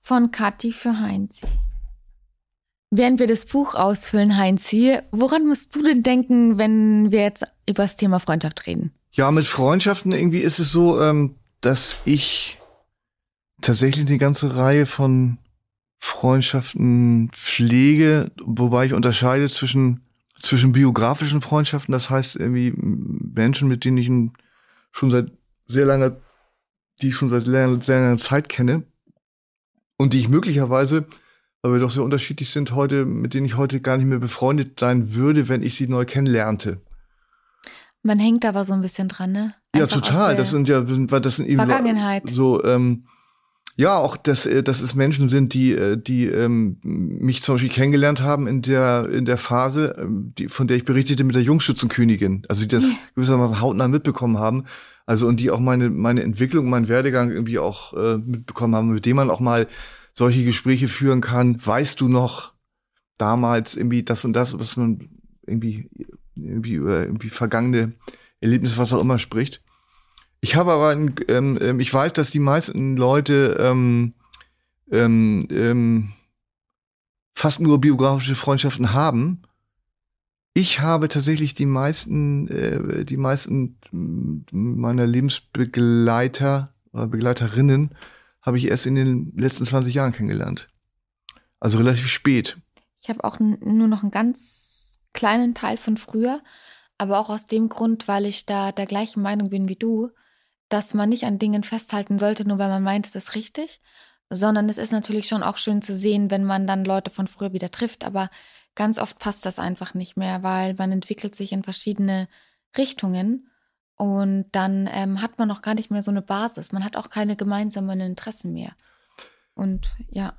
Von Kathi für Heinzi. Während wir das Buch ausfüllen, Heinzi, woran musst du denn denken, wenn wir jetzt über das Thema Freundschaft reden? Ja, mit Freundschaften irgendwie ist es so, ähm, dass ich tatsächlich eine ganze Reihe von Freundschaften pflege, wobei ich unterscheide zwischen zwischen biografischen Freundschaften, das heißt irgendwie Menschen, mit denen ich schon seit sehr langer, die ich schon seit sehr langer Zeit kenne und die ich möglicherweise, wir doch sehr unterschiedlich sind heute, mit denen ich heute gar nicht mehr befreundet sein würde, wenn ich sie neu kennenlernte. Man hängt aber so ein bisschen dran, ne? Ja, Einfach aus total. Das sind ja, das sind, eben Vergangenheit. so, ähm, ja, auch, dass, äh, dass es Menschen sind, die, äh, die ähm, mich zum Beispiel kennengelernt haben in der, in der Phase, ähm, die, von der ich berichtete mit der Jungschützenkönigin. Also die das gewissermaßen hautnah mitbekommen haben. Also und die auch meine, meine Entwicklung, meinen Werdegang irgendwie auch äh, mitbekommen haben, mit dem man auch mal solche Gespräche führen kann. Weißt du noch damals irgendwie das und das, was man irgendwie, irgendwie über irgendwie vergangene Erlebnisse, was auch immer spricht. Ich habe aber, ein, ähm, ähm, ich weiß, dass die meisten Leute ähm, ähm, ähm, fast nur biografische Freundschaften haben. Ich habe tatsächlich die meisten, äh, die meisten meiner Lebensbegleiter oder Begleiterinnen habe ich erst in den letzten 20 Jahren kennengelernt. Also relativ spät. Ich habe auch nur noch einen ganz kleinen Teil von früher, aber auch aus dem Grund, weil ich da der gleichen Meinung bin wie du, dass man nicht an Dingen festhalten sollte, nur weil man meint, es ist richtig, sondern es ist natürlich schon auch schön zu sehen, wenn man dann Leute von früher wieder trifft, aber ganz oft passt das einfach nicht mehr, weil man entwickelt sich in verschiedene Richtungen und dann ähm, hat man auch gar nicht mehr so eine Basis, man hat auch keine gemeinsamen Interessen mehr. Und ja.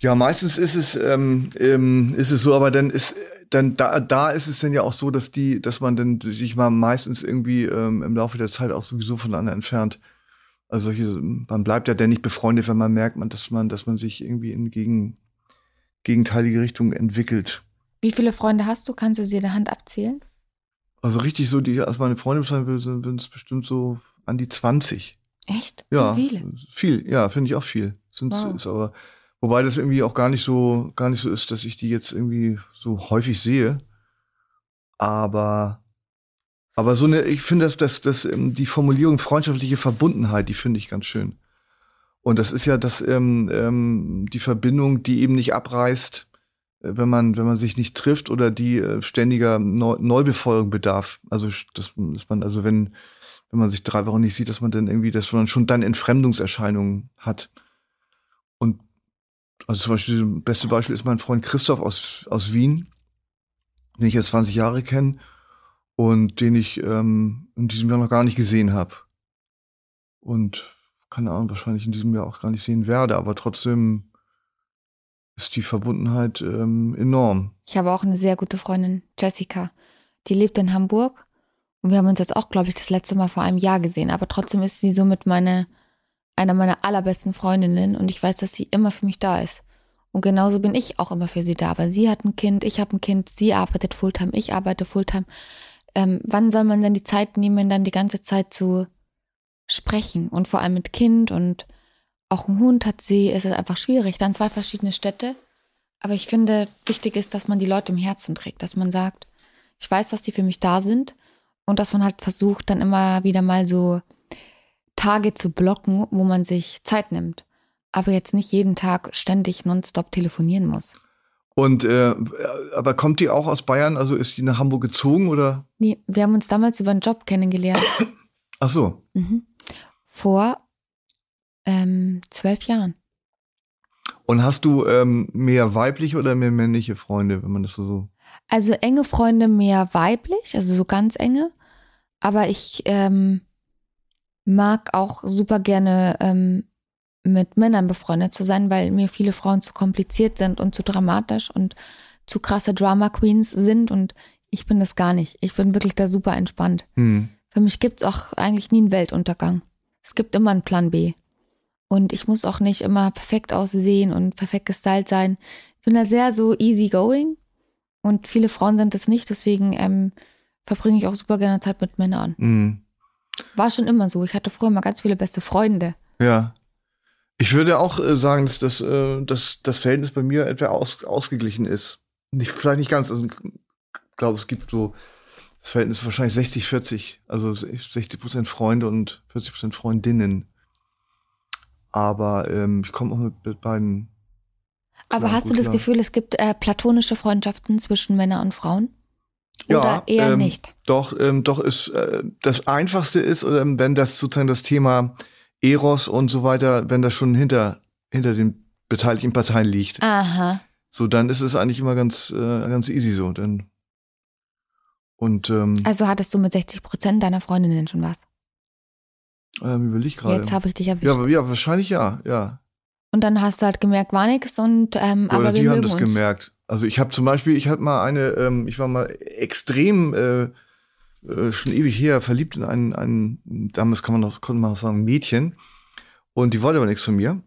Ja, meistens ist es ähm, ähm, ist es so, aber dann ist dann da da ist es dann ja auch so, dass die, dass man dann sich mal meistens irgendwie ähm, im Laufe der Zeit auch sowieso voneinander entfernt. Also solche, man bleibt ja dann nicht befreundet, wenn man merkt, man, dass man, dass man sich irgendwie in gegen, gegenteilige Richtungen entwickelt. Wie viele Freunde hast du? Kannst du sie der Hand abzählen? Also richtig so, die als meine Freunde bezeichnen würde, sind sind es bestimmt so an die 20. Echt? Ja, So viele? viel, ja, finde ich auch viel. Sind Wow. ist aber wobei das irgendwie auch gar nicht so gar nicht so ist, dass ich die jetzt irgendwie so häufig sehe. Aber aber so eine, ich finde, dass das das ähm, die Formulierung freundschaftliche Verbundenheit, die finde ich ganz schön. Und das ist ja das ähm, ähm, die Verbindung, die eben nicht abreißt, wenn man wenn man sich nicht trifft oder die äh, ständiger Neu Neubefeuerung bedarf. Also dass, dass man also wenn wenn man sich drei Wochen nicht sieht, dass man dann irgendwie, dass man schon dann Entfremdungserscheinungen hat. Und also zum Beispiel, das beste Beispiel ist mein Freund Christoph aus, aus Wien, den ich jetzt 20 Jahre kenne und den ich ähm, in diesem Jahr noch gar nicht gesehen habe. Und keine Ahnung, wahrscheinlich in diesem Jahr auch gar nicht sehen werde, aber trotzdem ist die Verbundenheit ähm, enorm. Ich habe auch eine sehr gute Freundin, Jessica. Die lebt in Hamburg. Und wir haben uns jetzt auch, glaube ich, das letzte Mal vor einem Jahr gesehen. Aber trotzdem ist sie somit meine, einer meiner allerbesten Freundinnen. Und ich weiß, dass sie immer für mich da ist. Und genauso bin ich auch immer für sie da. Aber sie hat ein Kind, ich habe ein Kind, sie arbeitet Fulltime, ich arbeite Fulltime. Ähm, wann soll man denn die Zeit nehmen, dann die ganze Zeit zu sprechen? Und vor allem mit Kind und auch ein Hund hat sie, ist es einfach schwierig. Dann zwei verschiedene Städte. Aber ich finde, wichtig ist, dass man die Leute im Herzen trägt, dass man sagt, ich weiß, dass die für mich da sind und dass man halt versucht, dann immer wieder mal so Tage zu blocken, wo man sich Zeit nimmt. Aber jetzt nicht jeden Tag ständig nonstop telefonieren muss. Und äh, aber kommt die auch aus Bayern? Also ist die nach Hamburg gezogen oder? Nee, wir haben uns damals über einen Job kennengelernt. Ach so. Mhm. Vor ähm, zwölf Jahren. Und hast du ähm, mehr weibliche oder mehr männliche Freunde, wenn man das so. Also enge Freunde mehr weiblich, also so ganz enge. Aber ich ähm, mag auch super gerne ähm, mit Männern befreundet zu sein, weil mir viele Frauen zu kompliziert sind und zu dramatisch und zu krasse Drama Queens sind und ich bin das gar nicht. Ich bin wirklich da super entspannt. Hm. Für mich gibt's auch eigentlich nie einen Weltuntergang. Es gibt immer einen Plan B. Und ich muss auch nicht immer perfekt aussehen und perfekt gestylt sein. Ich bin da sehr so easy going. Und viele Frauen sind das nicht, deswegen ähm, verbringe ich auch super gerne Zeit mit Männern. Hm. War schon immer so. Ich hatte früher mal ganz viele beste Freunde. Ja. Ich würde auch äh, sagen, dass das, äh, dass das Verhältnis bei mir etwa aus, ausgeglichen ist. Nicht, vielleicht nicht ganz. Also, ich glaube, es gibt so das Verhältnis wahrscheinlich 60, 40. Also 60 Prozent Freunde und 40 Prozent Freundinnen. Aber ähm, ich komme auch mit, mit beiden. Aber hast du das klar. Gefühl, es gibt äh, platonische Freundschaften zwischen Männern und Frauen? Oder eher ähm, nicht? Doch, ähm, doch ist äh, das Einfachste ist, ähm, wenn das sozusagen das Thema Eros und so weiter, wenn das schon hinter hinter den beteiligten Parteien liegt, Aha. so dann ist es eigentlich immer ganz äh, ganz easy so. Dann und ähm, Also hattest du mit 60 Prozent deiner Freundinnen schon was? Ähm, überleg gerade. Jetzt habe ich dich erwischt. Ja, ja, wahrscheinlich ja, ja. und dann hast du halt gemerkt, war nix und ähm, Oder aber die wir haben das uns. gemerkt. Also ich habe zum Beispiel, ich hatte mal eine, ähm, ich war mal extrem äh, äh, schon ewig her verliebt in einen, einen damals kann man noch, konnte man noch sagen, Mädchen. Und die wollte aber nichts von mir.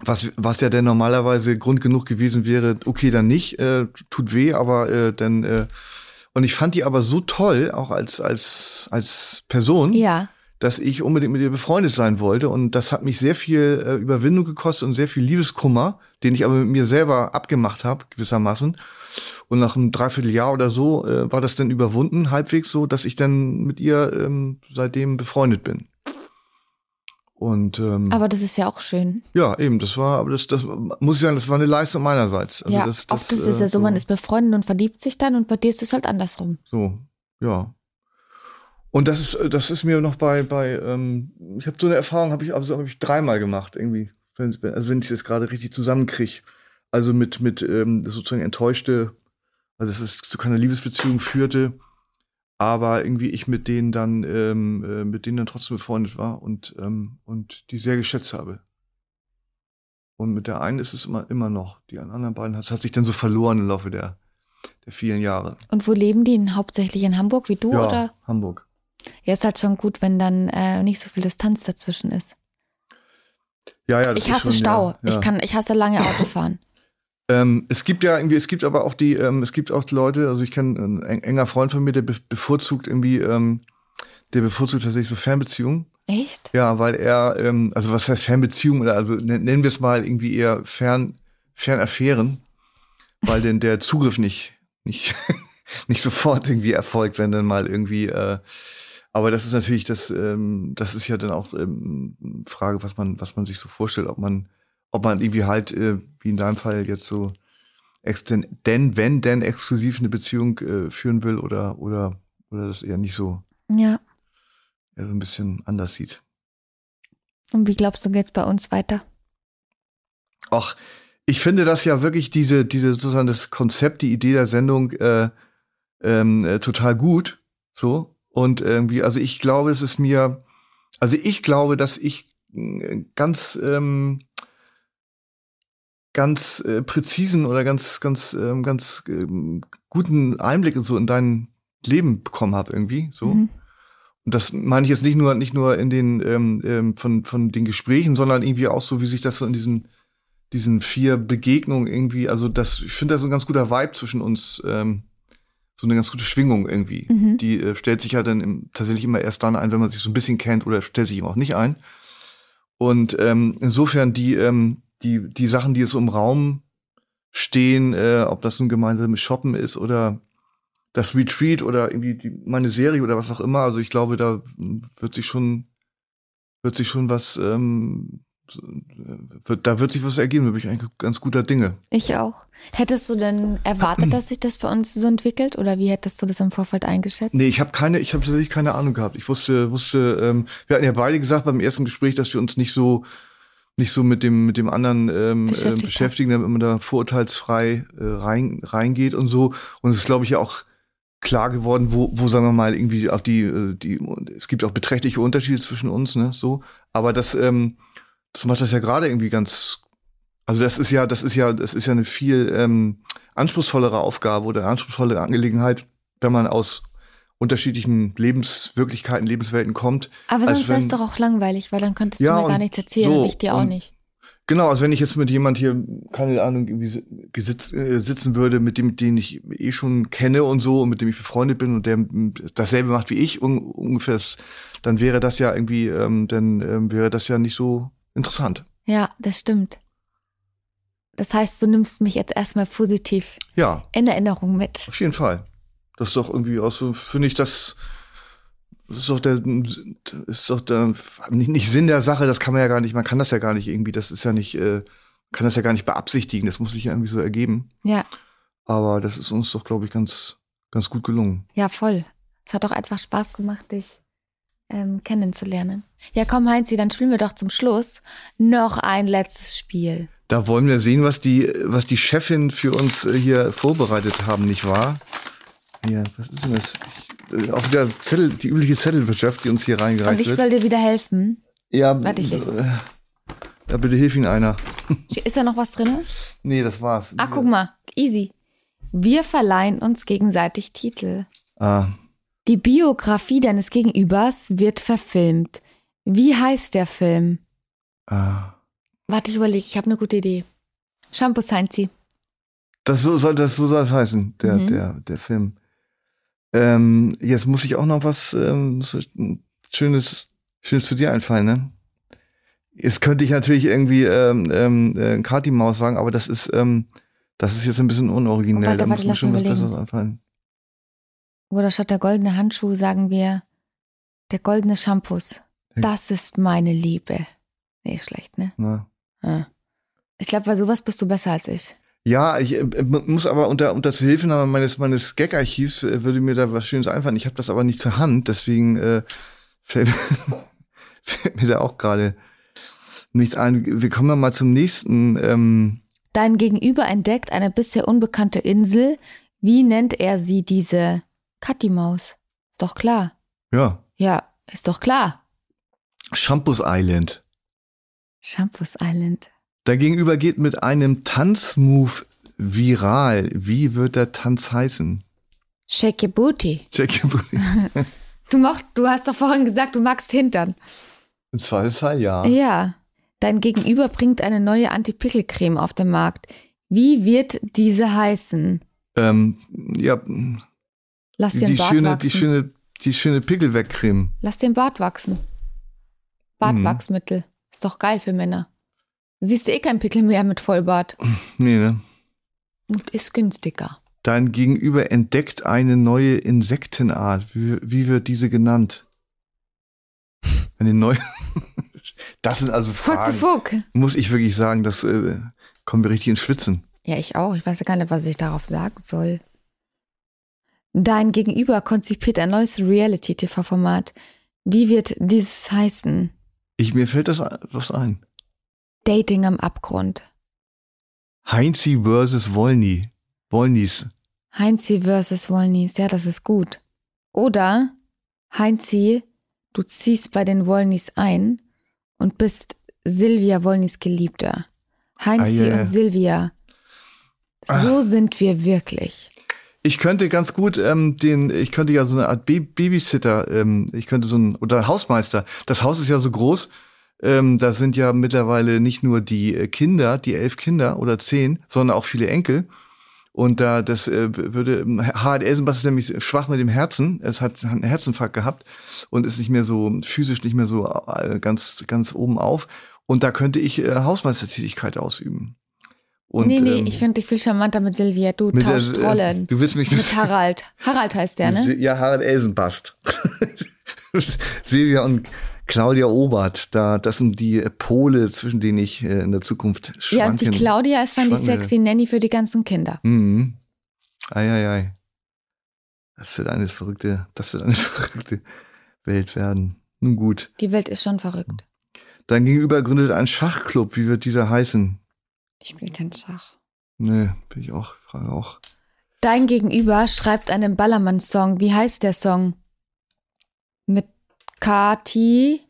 Was, was ja denn normalerweise Grund genug gewesen wäre, okay, dann nicht, äh, tut weh, aber äh, dann, äh, und ich fand die aber so toll, auch als, als, als Person, Ja. Dass ich unbedingt mit ihr befreundet sein wollte. Und das hat mich sehr viel äh, Überwindung gekostet und sehr viel Liebeskummer, den ich aber mit mir selber abgemacht habe, gewissermaßen. Und nach einem Dreivierteljahr oder so äh, war das dann überwunden, halbwegs so, dass ich dann mit ihr ähm, seitdem befreundet bin. Und ähm, Aber das ist ja auch schön. ja, eben, das war, aber das, das muss ich sagen, das war eine Leistung meinerseits. Also ja, das, oft ist es äh, ja so, man ist befreundet und verliebt sich dann und bei dir ist es halt andersrum. So, ja. Und das ist, das ist mir noch bei, bei, ähm, ich habe so eine Erfahrung, habe ich, also habe ich dreimal gemacht, irgendwie. Also wenn ich das gerade richtig zusammenkriege. Also mit, mit ähm, sozusagen enttäuschte, also dass es zu keiner Liebesbeziehung führte, aber irgendwie ich mit denen dann, ähm, äh, mit denen dann trotzdem befreundet war und, ähm, und die sehr geschätzt habe. Und mit der einen ist es immer, immer noch. Die anderen beiden hat, hat sich dann so verloren im Laufe der, der vielen Jahre. Und wo leben die? In, hauptsächlich in Hamburg wie du ja, oder? Hamburg. Ja, ist halt schon gut, wenn dann äh, nicht so viel Distanz dazwischen ist. Ja, ja, das ich ist hasse schon, Stau. Ja, ja. Ich kann, ich hasse lange Autofahren. Ähm, es gibt ja irgendwie, es gibt aber auch die, ähm, es gibt auch Leute, also ich kenne einen eng- enger Freund von mir, der be bevorzugt irgendwie, ähm, der bevorzugt tatsächlich so Fernbeziehungen. Echt? Ja, weil er, ähm, also was heißt Fernbeziehung oder also nen- nennen wir es mal irgendwie eher Fern, Fernaffären, weil denn der Zugriff nicht, nicht, nicht sofort irgendwie erfolgt, wenn dann mal irgendwie, äh, aber das ist natürlich das, ähm, das ist ja dann auch ähm, Frage, was man, was man sich so vorstellt, ob man, ob man irgendwie halt, äh, wie in deinem Fall jetzt so, exten denn, wenn denn exklusiv eine Beziehung äh, führen will oder, oder, oder das eher nicht so, Ja. eher so ein bisschen anders sieht. Und wie glaubst du, geht's bei uns weiter? Ach, ich finde das ja wirklich diese, diese sozusagen das Konzept, die Idee der Sendung äh, ähm, äh, total gut. So. Und irgendwie, also ich glaube, es ist mir, also ich glaube, dass ich äh, ganz, ähm, ganz äh, präzisen oder ganz, ganz, ähm, ganz ähm, guten Einblick in so in dein Leben bekommen habe irgendwie. So. Mhm. Und das meine ich jetzt nicht nur, nicht nur in den ähm, ähm, von, von den Gesprächen, sondern irgendwie auch so, wie sich das so in diesen, diesen vier Begegnungen irgendwie, also das, ich finde, da so ein ganz guter Vibe zwischen uns, ähm, so eine ganz gute Schwingung irgendwie. Mhm. Die äh, stellt sich ja dann im, tatsächlich immer erst dann ein, wenn man sich so ein bisschen kennt oder stellt sich eben auch nicht ein. Und ähm, insofern die, ähm, die, die Sachen, die jetzt so im Raum stehen, äh, ob das nun gemeinsames Shoppen ist oder das Retreat oder irgendwie die, meine Serie oder was auch immer. Also ich glaube, da wird sich schon, wird sich schon was, ähm, da wird sich was ergeben, da bin ich eigentlich ganz guter Dinge. Ich auch. Hättest du denn erwartet, dass sich das bei uns so entwickelt oder wie hättest du das im Vorfeld eingeschätzt? Nee, ich habe keine, ich habe tatsächlich keine Ahnung gehabt. Ich wusste, wusste, ähm, wir hatten ja beide gesagt beim ersten Gespräch, dass wir uns nicht so nicht so mit dem mit dem anderen ähm, äh, beschäftigen, damit man da vorurteilsfrei äh, rein reingeht und so. Und es ist, glaube ich, ja auch klar geworden, wo, wo sagen wir mal irgendwie auch die, äh, die, es gibt auch beträchtliche Unterschiede zwischen uns, ne, so. Aber das, ähm, das macht das ja gerade irgendwie ganz, also das ist ja, das ist ja, das ist ja eine viel ähm, anspruchsvollere Aufgabe oder anspruchsvolle Angelegenheit, wenn man aus unterschiedlichen Lebenswirklichkeiten, Lebenswelten kommt. Aber sonst wäre es doch auch langweilig, weil dann könntest ja, du mir gar nichts erzählen so, und ich dir auch nicht. Genau, also wenn ich jetzt mit jemand hier, keine Ahnung, irgendwie gesitz, äh, sitzen würde, mit dem, den ich eh schon kenne und so, und mit dem ich befreundet bin und der dasselbe macht wie ich un, ungefähr, dann wäre das ja irgendwie, ähm, dann ähm, wäre das ja nicht so interessant. Ja, das stimmt. Das heißt, du nimmst mich jetzt erstmal positiv ja. in Erinnerung mit. Auf jeden Fall. Das ist doch irgendwie auch so, finde ich, das ist doch der, ist doch der, nicht, Sinn der Sache, das kann man ja gar nicht, man kann das ja gar nicht irgendwie, das ist ja nicht, äh, kann das ja gar nicht beabsichtigen, das muss sich ja irgendwie so ergeben. Ja. Aber das ist uns doch, glaube ich, ganz, ganz gut gelungen. Ja, voll. Es hat doch einfach Spaß gemacht, dich ähm, kennenzulernen. Ja, komm, Heinzi, dann spielen wir doch zum Schluss noch ein letztes Spiel. Da wollen wir sehen, was die, was die Chefin für uns äh, hier vorbereitet haben, nicht wahr? Ja, was ist denn das? Ich, auch wieder Zettel, die übliche Zettelwirtschaft, die uns hier reingereicht wird. Und ich soll dir wieder helfen? Ja, Warte, ich lese. Äh, ja, bitte hilf Ihnen einer. Ist da noch was drin? Nee, das war's. Ah, guck mal. Easy. Wir verleihen uns gegenseitig Titel. Ah. Die Biografie deines Gegenübers wird verfilmt. Wie heißt der Film? Ah. Warte, ich überlege, ich habe eine gute Idee. Shampoo Science. Das so soll das so soll das heißen, der, mhm. der, der Film. Ähm, jetzt muss ich auch noch was ähm, so Schönes, Schönes zu dir einfallen, ne? Jetzt könnte ich natürlich irgendwie ähm, ähm, äh, Kati Maus sagen, aber das ist, ähm, das ist jetzt ein bisschen unoriginell. Warte, warte, da muss mir schon was Besseres einfallen. Oder statt der goldene Handschuh sagen wir der goldene Shampoos. Das ist meine Liebe. Nee, schlecht, ne? Ja. Ja. Ich glaube, bei sowas bist du besser als ich. Ja, ich äh, muss aber unter, unter Zuhilfenahme meines, meines Gag-Archivs äh, würde mir da was Schönes einfallen. Ich habe das aber nicht zur Hand, deswegen äh, fällt, fällt mir da auch gerade nichts ein. Wir kommen mal zum nächsten. Ähm Dein Gegenüber entdeckt eine bisher unbekannte Insel. Wie nennt er sie, diese Katti-Maus? Ist doch klar. Ja. Ja, ist doch klar. Shampoos Island. Shampoos Island. Dagegenüber geht mit einem Tanzmove viral. Wie wird der Tanz heißen? Shake your booty. Shake your booty. du, mach, du hast doch vorhin gesagt, du magst Hintern. Im Zweifelsfall ja. Ja. Dein Gegenüber bringt eine neue Anti-Pickel-Creme auf den Markt. Wie wird diese heißen? Ähm, ja. Lass dir die Bart schöne, wachsen. Die schöne, die schöne Pickelwegcreme. Lass den Bart wachsen. Bartwachsmittel. Mhm. Ist doch geil für Männer. Siehst du eh kein Pickel mehr mit Vollbart. Nee, ne? Und ist günstiger. Dein Gegenüber entdeckt eine neue Insektenart. Wie, wie wird diese genannt? Eine neue. das sind also Fragen. Fuck. Muss ich wirklich sagen, das äh, kommen wir richtig ins Schwitzen. Ja, ich auch. Ich weiß ja gar nicht, was ich darauf sagen soll. Dein Gegenüber konzipiert ein neues Reality-TV-Format. Wie wird dieses heißen? Ich, mir fällt das was ein. Dating am Abgrund. Heinzi versus Wollny. Wollnys. Heinzi versus Wollnys, ja, das ist gut. Oder Heinzi, du ziehst bei den Wollnys ein und bist Silvia Wollnys Geliebter. Heinzi ah, yeah. und Silvia. So ah. sind wir wirklich. Ich könnte ganz gut ähm, den, ich könnte ja so eine Art Babysitter, ähm, ich könnte so ein, oder Hausmeister. Das Haus ist ja so groß, ähm, da sind ja mittlerweile nicht nur die äh, Kinder, die elf Kinder oder zehn, sondern auch viele Enkel. Und da das äh, würde Harald Elsenbass ist nämlich schwach mit dem Herzen. Es hat einen Herzinfarkt gehabt und ist nicht mehr so physisch nicht mehr so äh, ganz ganz oben auf. Und da könnte ich äh, Hausmeistertätigkeit ausüben. Und, nee, nee, ähm, ich finde dich viel charmanter mit Silvia. Du tauscht der, Rollen. du willst mich mit Harald. Harald heißt der, ne? Ja, Harald Elsenbast. Silvia und Claudia Obert, da, das sind die Pole, zwischen denen ich äh, in der Zukunft schwanken. Ja, und die Claudia ist dann die schwanke. sexy Nanny für die ganzen Kinder. Mhm. Ei, ei, ei. Das wird eine verrückte, das wird eine verrückte Welt werden. Nun gut. Die Welt ist schon verrückt. Dein Gegenüber gründet einen Schachclub. Wie wird dieser heißen? Ich spiele kein Schach. Nee, bin ich auch, frage auch. Dein Gegenüber schreibt einen Ballermann-Song. Wie heißt der Song? Mit Kati.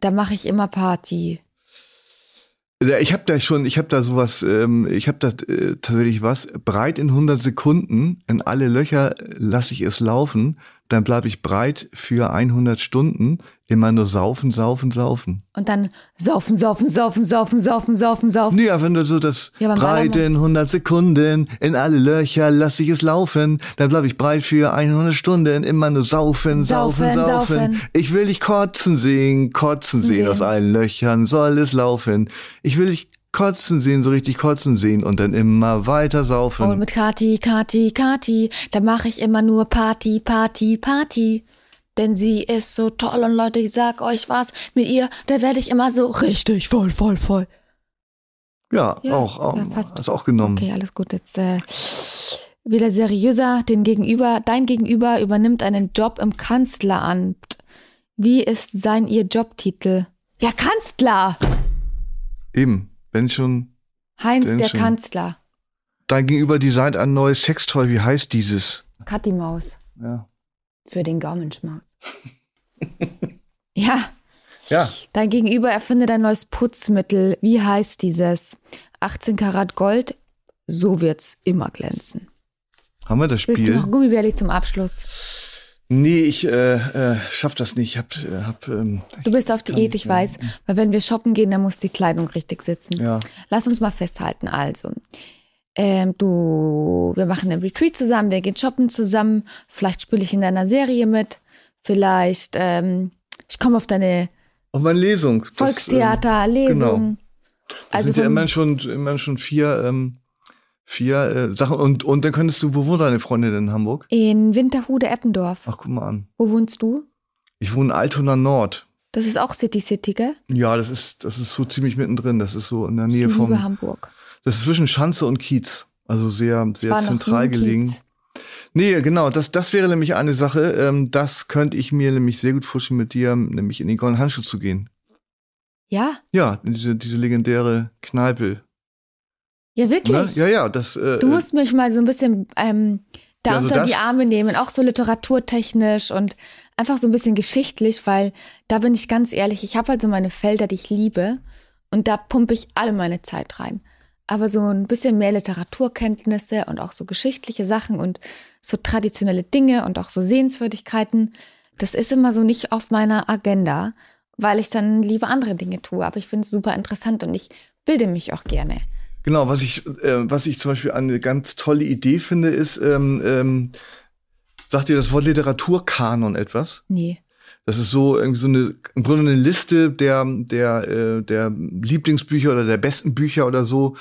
Da mache ich immer Party. Ich habe da schon, ich habe da sowas, ähm, ich habe da äh, tatsächlich was. Breit in 100 Sekunden, in alle Löcher lasse ich es laufen, dann bleibe ich breit für 100 Stunden, immer nur saufen, saufen, saufen. Und dann saufen, saufen, saufen, saufen, saufen, saufen, saufen. Aber wenn du so das Ja, breit in 100 Sekunden, in alle Löcher lasse ich es laufen, dann bleibe ich breit für 100 Stunden, immer nur saufen, saufen, Saufen, saufen. saufen. Ich will dich kotzen sehen, kotzen sehen, sehen. aus allen Löchern soll es laufen. Ich will dich kotzen sehen, so richtig kotzen sehen und dann immer weiter saufen. Und mit Kati, Kati, Kati, da mache ich immer nur Party, Party, Party. Denn sie ist so toll und Leute, ich sag euch was, mit ihr, da werde ich immer so richtig voll, voll, voll. ja, Ja, auch, auch, ja, passt. hast auch genommen. Okay, alles gut. Jetzt äh, wieder seriöser. Den Gegenüber, dein Gegenüber übernimmt einen Job im Kanzleramt. Wie ist sein ihr Jobtitel? Ja, Kanzler! Eben, wenn schon Heinz Denn der schon. Kanzler. dein Gegenüber designt ein neues Sextoy, wie heißt dieses? Kathi Maus. Ja. Für den Gaumenschmaus. ja, Ja, dein Gegenüber erfindet ein neues Putzmittel. Wie heißt dieses? 18 Karat Gold. So wird's immer glänzen. haben wir das Willst du Spiel? noch Gummibärli zum Abschluss? Nee, ich äh, äh, schaff das nicht. Ich hab, äh, hab ähm, Du bist auf Diät, ich weiß. Weil wenn wir shoppen gehen, dann muss die Kleidung richtig sitzen. ja. Lass uns mal festhalten. Also, ähm, du, wir machen einen Retreat zusammen, wir gehen shoppen zusammen. Vielleicht spiele ich in deiner Serie mit. Vielleicht, ähm, ich komme auf deine Auf meine Lesung. Das, Volkstheater, ähm, Lesung. Genau. Das Also sind ja immerhin schon, immerhin schon vier, ähm, vier äh, Sachen. Und, und dann könntest du, wo wohnt deine Freundin in Hamburg? In Winterhude, Eppendorf. Ach, guck mal an. Wo wohnst du? Ich wohne in Altona Nord. Das ist auch City City, gell? Ja, das ist, das ist so ziemlich mittendrin. Das ist so in der Nähe liebe vom, Hamburg. das ist zwischen Schanze und Kiez. Also sehr, sehr zentral gelegen. Kiez. Nee, genau, das, das wäre nämlich eine Sache. Ähm, das könnte ich mir nämlich sehr gut vorstellen, mit dir nämlich in den Goldenen Handschuh zu gehen. Ja? Ja, diese, diese legendäre Kneipe. Ja, wirklich? Ne? Ja, ja, das. Äh, Du musst mich mal so ein bisschen ähm, da Ja, so unter das- die Arme nehmen, auch so literaturtechnisch und einfach so ein bisschen geschichtlich, weil da bin ich ganz ehrlich, ich habe halt so meine Felder, die ich liebe und da pumpe ich alle meine Zeit rein. Aber so ein bisschen mehr Literaturkenntnisse und auch so geschichtliche Sachen und so traditionelle Dinge und auch so Sehenswürdigkeiten, das ist immer so nicht auf meiner Agenda, weil ich dann lieber andere Dinge tue. Aber ich finde es super interessant und ich bilde mich auch gerne. Genau, was ich, äh, was ich zum Beispiel eine ganz tolle Idee finde, ist, ähm, ähm, sagt dir das Wort Literaturkanon etwas? Nee. Das ist so irgendwie so eine, im Grunde eine Liste der, der, äh, der Lieblingsbücher oder der besten Bücher oder so,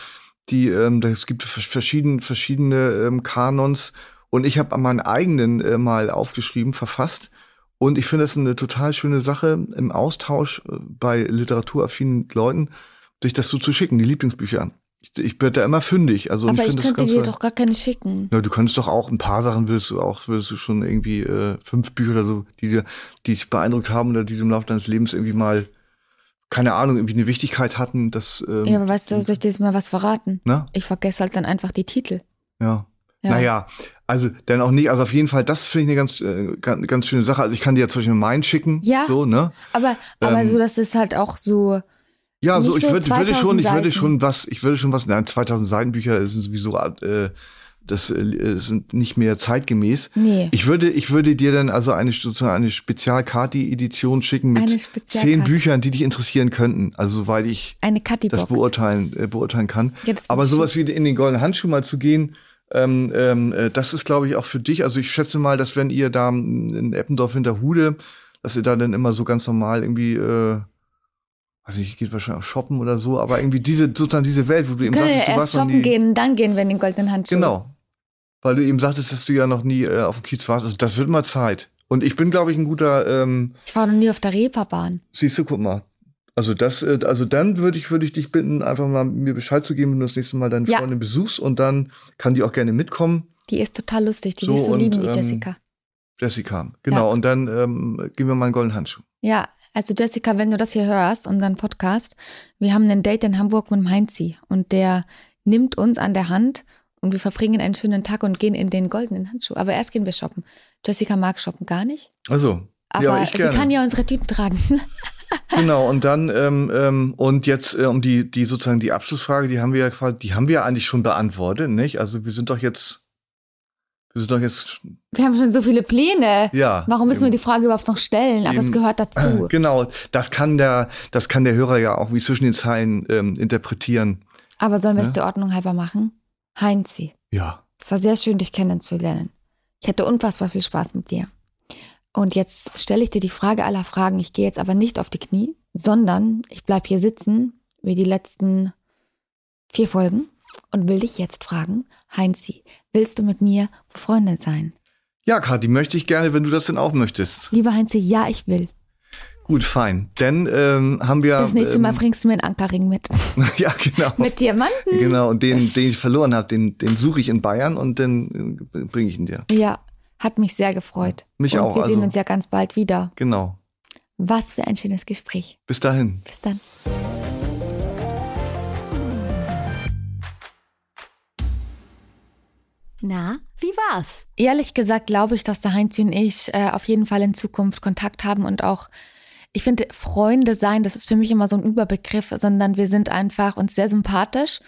die, ähm, es gibt vers- verschiedene, verschiedene ähm, Kanons und ich habe meinen eigenen äh, mal aufgeschrieben, verfasst und ich finde das eine total schöne Sache im Austausch äh, bei literaturaffinen Leuten, sich das so zu schicken, die Lieblingsbücher. Ich, ich bin da immer fündig, also Aber ich das könnte dir doch gar keine schicken. Ja, du könntest doch auch ein paar Sachen würdest du auch, würdest du schon irgendwie äh, fünf Bücher oder so, die dir, die dich beeindruckt haben oder die du im Laufe deines Lebens irgendwie mal, keine Ahnung, irgendwie eine Wichtigkeit hatten, das, ähm, Ja, aber weißt du, soll ich dir jetzt mal was verraten? ne? Ich vergesse halt dann einfach die Titel. Ja. Ja. Naja, also dann auch nicht, also auf jeden Fall, das finde ich eine ganz, äh, ganz, ganz schöne Sache. Also ich kann dir ja zum Beispiel meinen schicken, Ja. so, ne? Aber, aber Ähm, so, das ist halt auch so. Ja, so, ich so würde, würde 2000 schon, ich würde schon was, ich würde schon was, nein, 2000 Seitenbücher sind sowieso, äh, das äh, sind nicht mehr zeitgemäß. Nee. Ich würde, ich würde dir dann also eine sozusagen eine Spezialkati-Edition schicken mit zehn. Büchern, die dich interessieren könnten. Also soweit ich Eine das beurteilen, äh, beurteilen kann. Das Aber sowas wie in den goldenen Handschuh mal zu gehen, ähm, ähm, äh, das ist, glaube ich, auch für dich. Also ich schätze mal, dass wenn ihr da in Eppendorf Hinterhude, dass ihr da dann immer so ganz normal irgendwie, äh, weiß ich, geht wahrscheinlich auch shoppen oder so, aber irgendwie diese, sozusagen diese Welt, wo du eben können ja sagtest, du erst warst noch shoppen nie. gehen, dann gehen wir in den goldenen Handschuh. Genau. Weil du eben sagtest, dass du ja noch nie äh, auf dem Kiez warst. Also das wird mal Zeit. Und ich bin, glaube ich, ein guter. Ähm, ich war noch nie auf der Reeperbahn. Siehst du, guck mal. Also das, äh, also dann würde ich, würde ich dich bitten, einfach mal mir Bescheid zu geben, wenn du das nächste Mal deine Ja. Freundin besuchst und dann kann die auch gerne mitkommen. Die ist total lustig, die So, wirst du und, lieben, die ähm, Jessica. Jessica. Genau. Ja. Und dann ähm, geben wir mal einen goldenen Handschuh. Ja, also Jessica, wenn du das hier hörst, unseren Podcast, wir haben einen Date in Hamburg mit Heinzi und der nimmt uns an der Hand und wir verbringen einen schönen Tag und gehen in den goldenen Handschuh. Aber erst gehen wir shoppen. Jessica mag shoppen gar nicht, Also. aber ja, ich sie gerne. kann ja unsere Tüten tragen. Genau, und dann, ähm, ähm, und jetzt äh, um die, die sozusagen die Abschlussfrage, die haben wir ja quasi, die haben wir ja eigentlich schon beantwortet, nicht? Also wir sind doch jetzt, wir sind doch jetzt, wir haben schon so viele Pläne. ja. Warum müssen wir eben. die Frage überhaupt noch stellen? Aber es Eben. gehört dazu. Genau, das kann der, das kann der Hörer ja auch wie zwischen den Zeilen ähm, interpretieren. Aber sollen wir es Ja. der Ordnung halber machen? Heinzi, Ja. es war sehr schön, dich kennenzulernen. Ich hatte unfassbar viel Spaß mit dir. Und jetzt stelle ich dir die Frage aller Fragen. Ich gehe jetzt aber nicht auf die Knie, sondern ich bleib hier sitzen wie die letzten vier Folgen und will dich jetzt fragen, Heinzi, willst du mit mir befreundet sein? Ja, Kathi, möchte ich gerne, wenn du das denn auch möchtest. Lieber Heinzi, ja, ich will. Gut, fein. Denn ähm, haben wir. Das nächste Mal ähm, bringst du mir einen Ankerring mit. ja, genau. mit Diamanten. Genau, und den, den ich verloren habe, den, den suche ich in Bayern und dann äh, bringe ich ihn dir. Ja, hat mich sehr gefreut. Mich und auch, Wir sehen also- uns ja ganz bald wieder. Genau. Was für ein schönes Gespräch. Bis dahin. Bis dann. Na, wie war's? Ehrlich gesagt glaube ich, dass der Heinzi und ich äh, auf jeden Fall in Zukunft Kontakt haben und auch, ich finde, Freunde sein, das ist für mich immer so ein Überbegriff, sondern wir sind einfach uns sehr sympathisch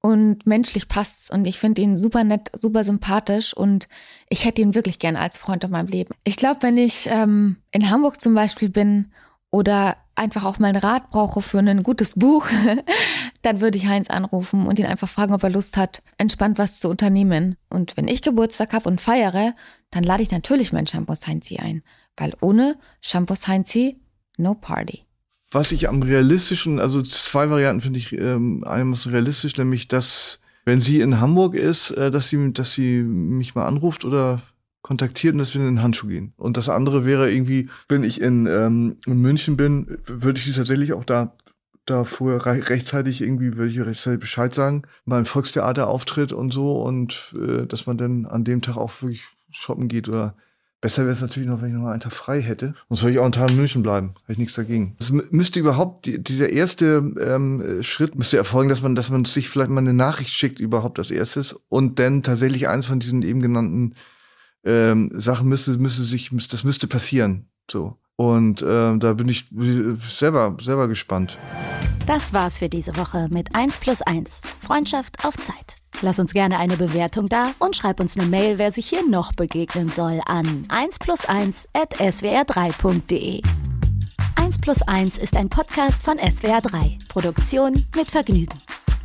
und menschlich passt's und ich finde ihn super nett, super sympathisch und ich hätte ihn wirklich gerne als Freund in meinem Leben. Ich glaube, wenn ich ähm, in Hamburg zum Beispiel bin oder einfach auch mal einen Rat brauche für ein gutes Buch, dann würde ich Heinz anrufen und ihn einfach fragen, ob er Lust hat, entspannt was zu unternehmen. Und wenn ich Geburtstag habe und feiere, dann lade ich natürlich meinen Shampoos Heinzi ein. Weil ohne Shampoos Heinzi, no party. Was ich am realistischen, also zwei Varianten finde ich ähm, einigermaßen realistisch, nämlich dass, wenn sie in Hamburg ist, äh, dass sie, dass sie mich mal anruft oder kontaktiert und dass wir in den Handschuh gehen. Und das andere wäre irgendwie, wenn ich in, ähm, in München bin, würde ich sie tatsächlich auch da da vorher re rechtzeitig irgendwie würde ich rechtzeitig Bescheid sagen, ein Volkstheater auftritt und so und äh, dass man dann an dem Tag auch wirklich shoppen geht oder besser wäre es natürlich noch, wenn ich noch einen Tag frei hätte. Sonst würde ich auch einen Tag in München bleiben. Hätte ich nichts dagegen. Es mü- müsste überhaupt, die, dieser erste ähm, Schritt müsste erfolgen, dass man, dass man sich vielleicht mal eine Nachricht schickt überhaupt als erstes und dann tatsächlich eins von diesen eben genannten ähm, Sachen müsste, müsste sich, müsste, das müsste passieren. So. Und ähm, da bin ich äh, selber, selber gespannt. Das war's für diese Woche mit 1 plus 1. Freundschaft auf Zeit. Lass uns gerne eine Bewertung da und schreib uns eine Mail, wer sich hier noch begegnen soll, an 1 plus 1 at swr3.de. 1 plus 1 ist ein Podcast von SWR3. Produktion mit Vergnügen.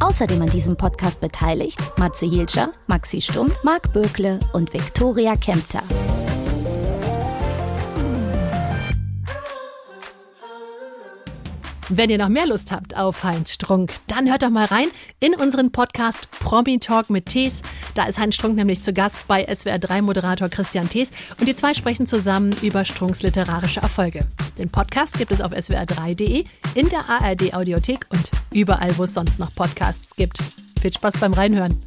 Außerdem an diesem Podcast beteiligt Matze Hilscher, Maxi Stumm, Marc Bökle und Viktoria Kempter. Wenn ihr noch mehr Lust habt auf Heinz Strunk, dann hört doch mal rein in unseren Podcast Promi Talk mit Tees. Da ist Heinz Strunk nämlich zu Gast bei SWR3-Moderator Christian Tees und die zwei sprechen zusammen über Strunks literarische Erfolge. Den Podcast gibt es auf swr3.de, in der ARD-Audiothek und überall, wo es sonst noch Podcasts gibt. Viel Spaß beim Reinhören.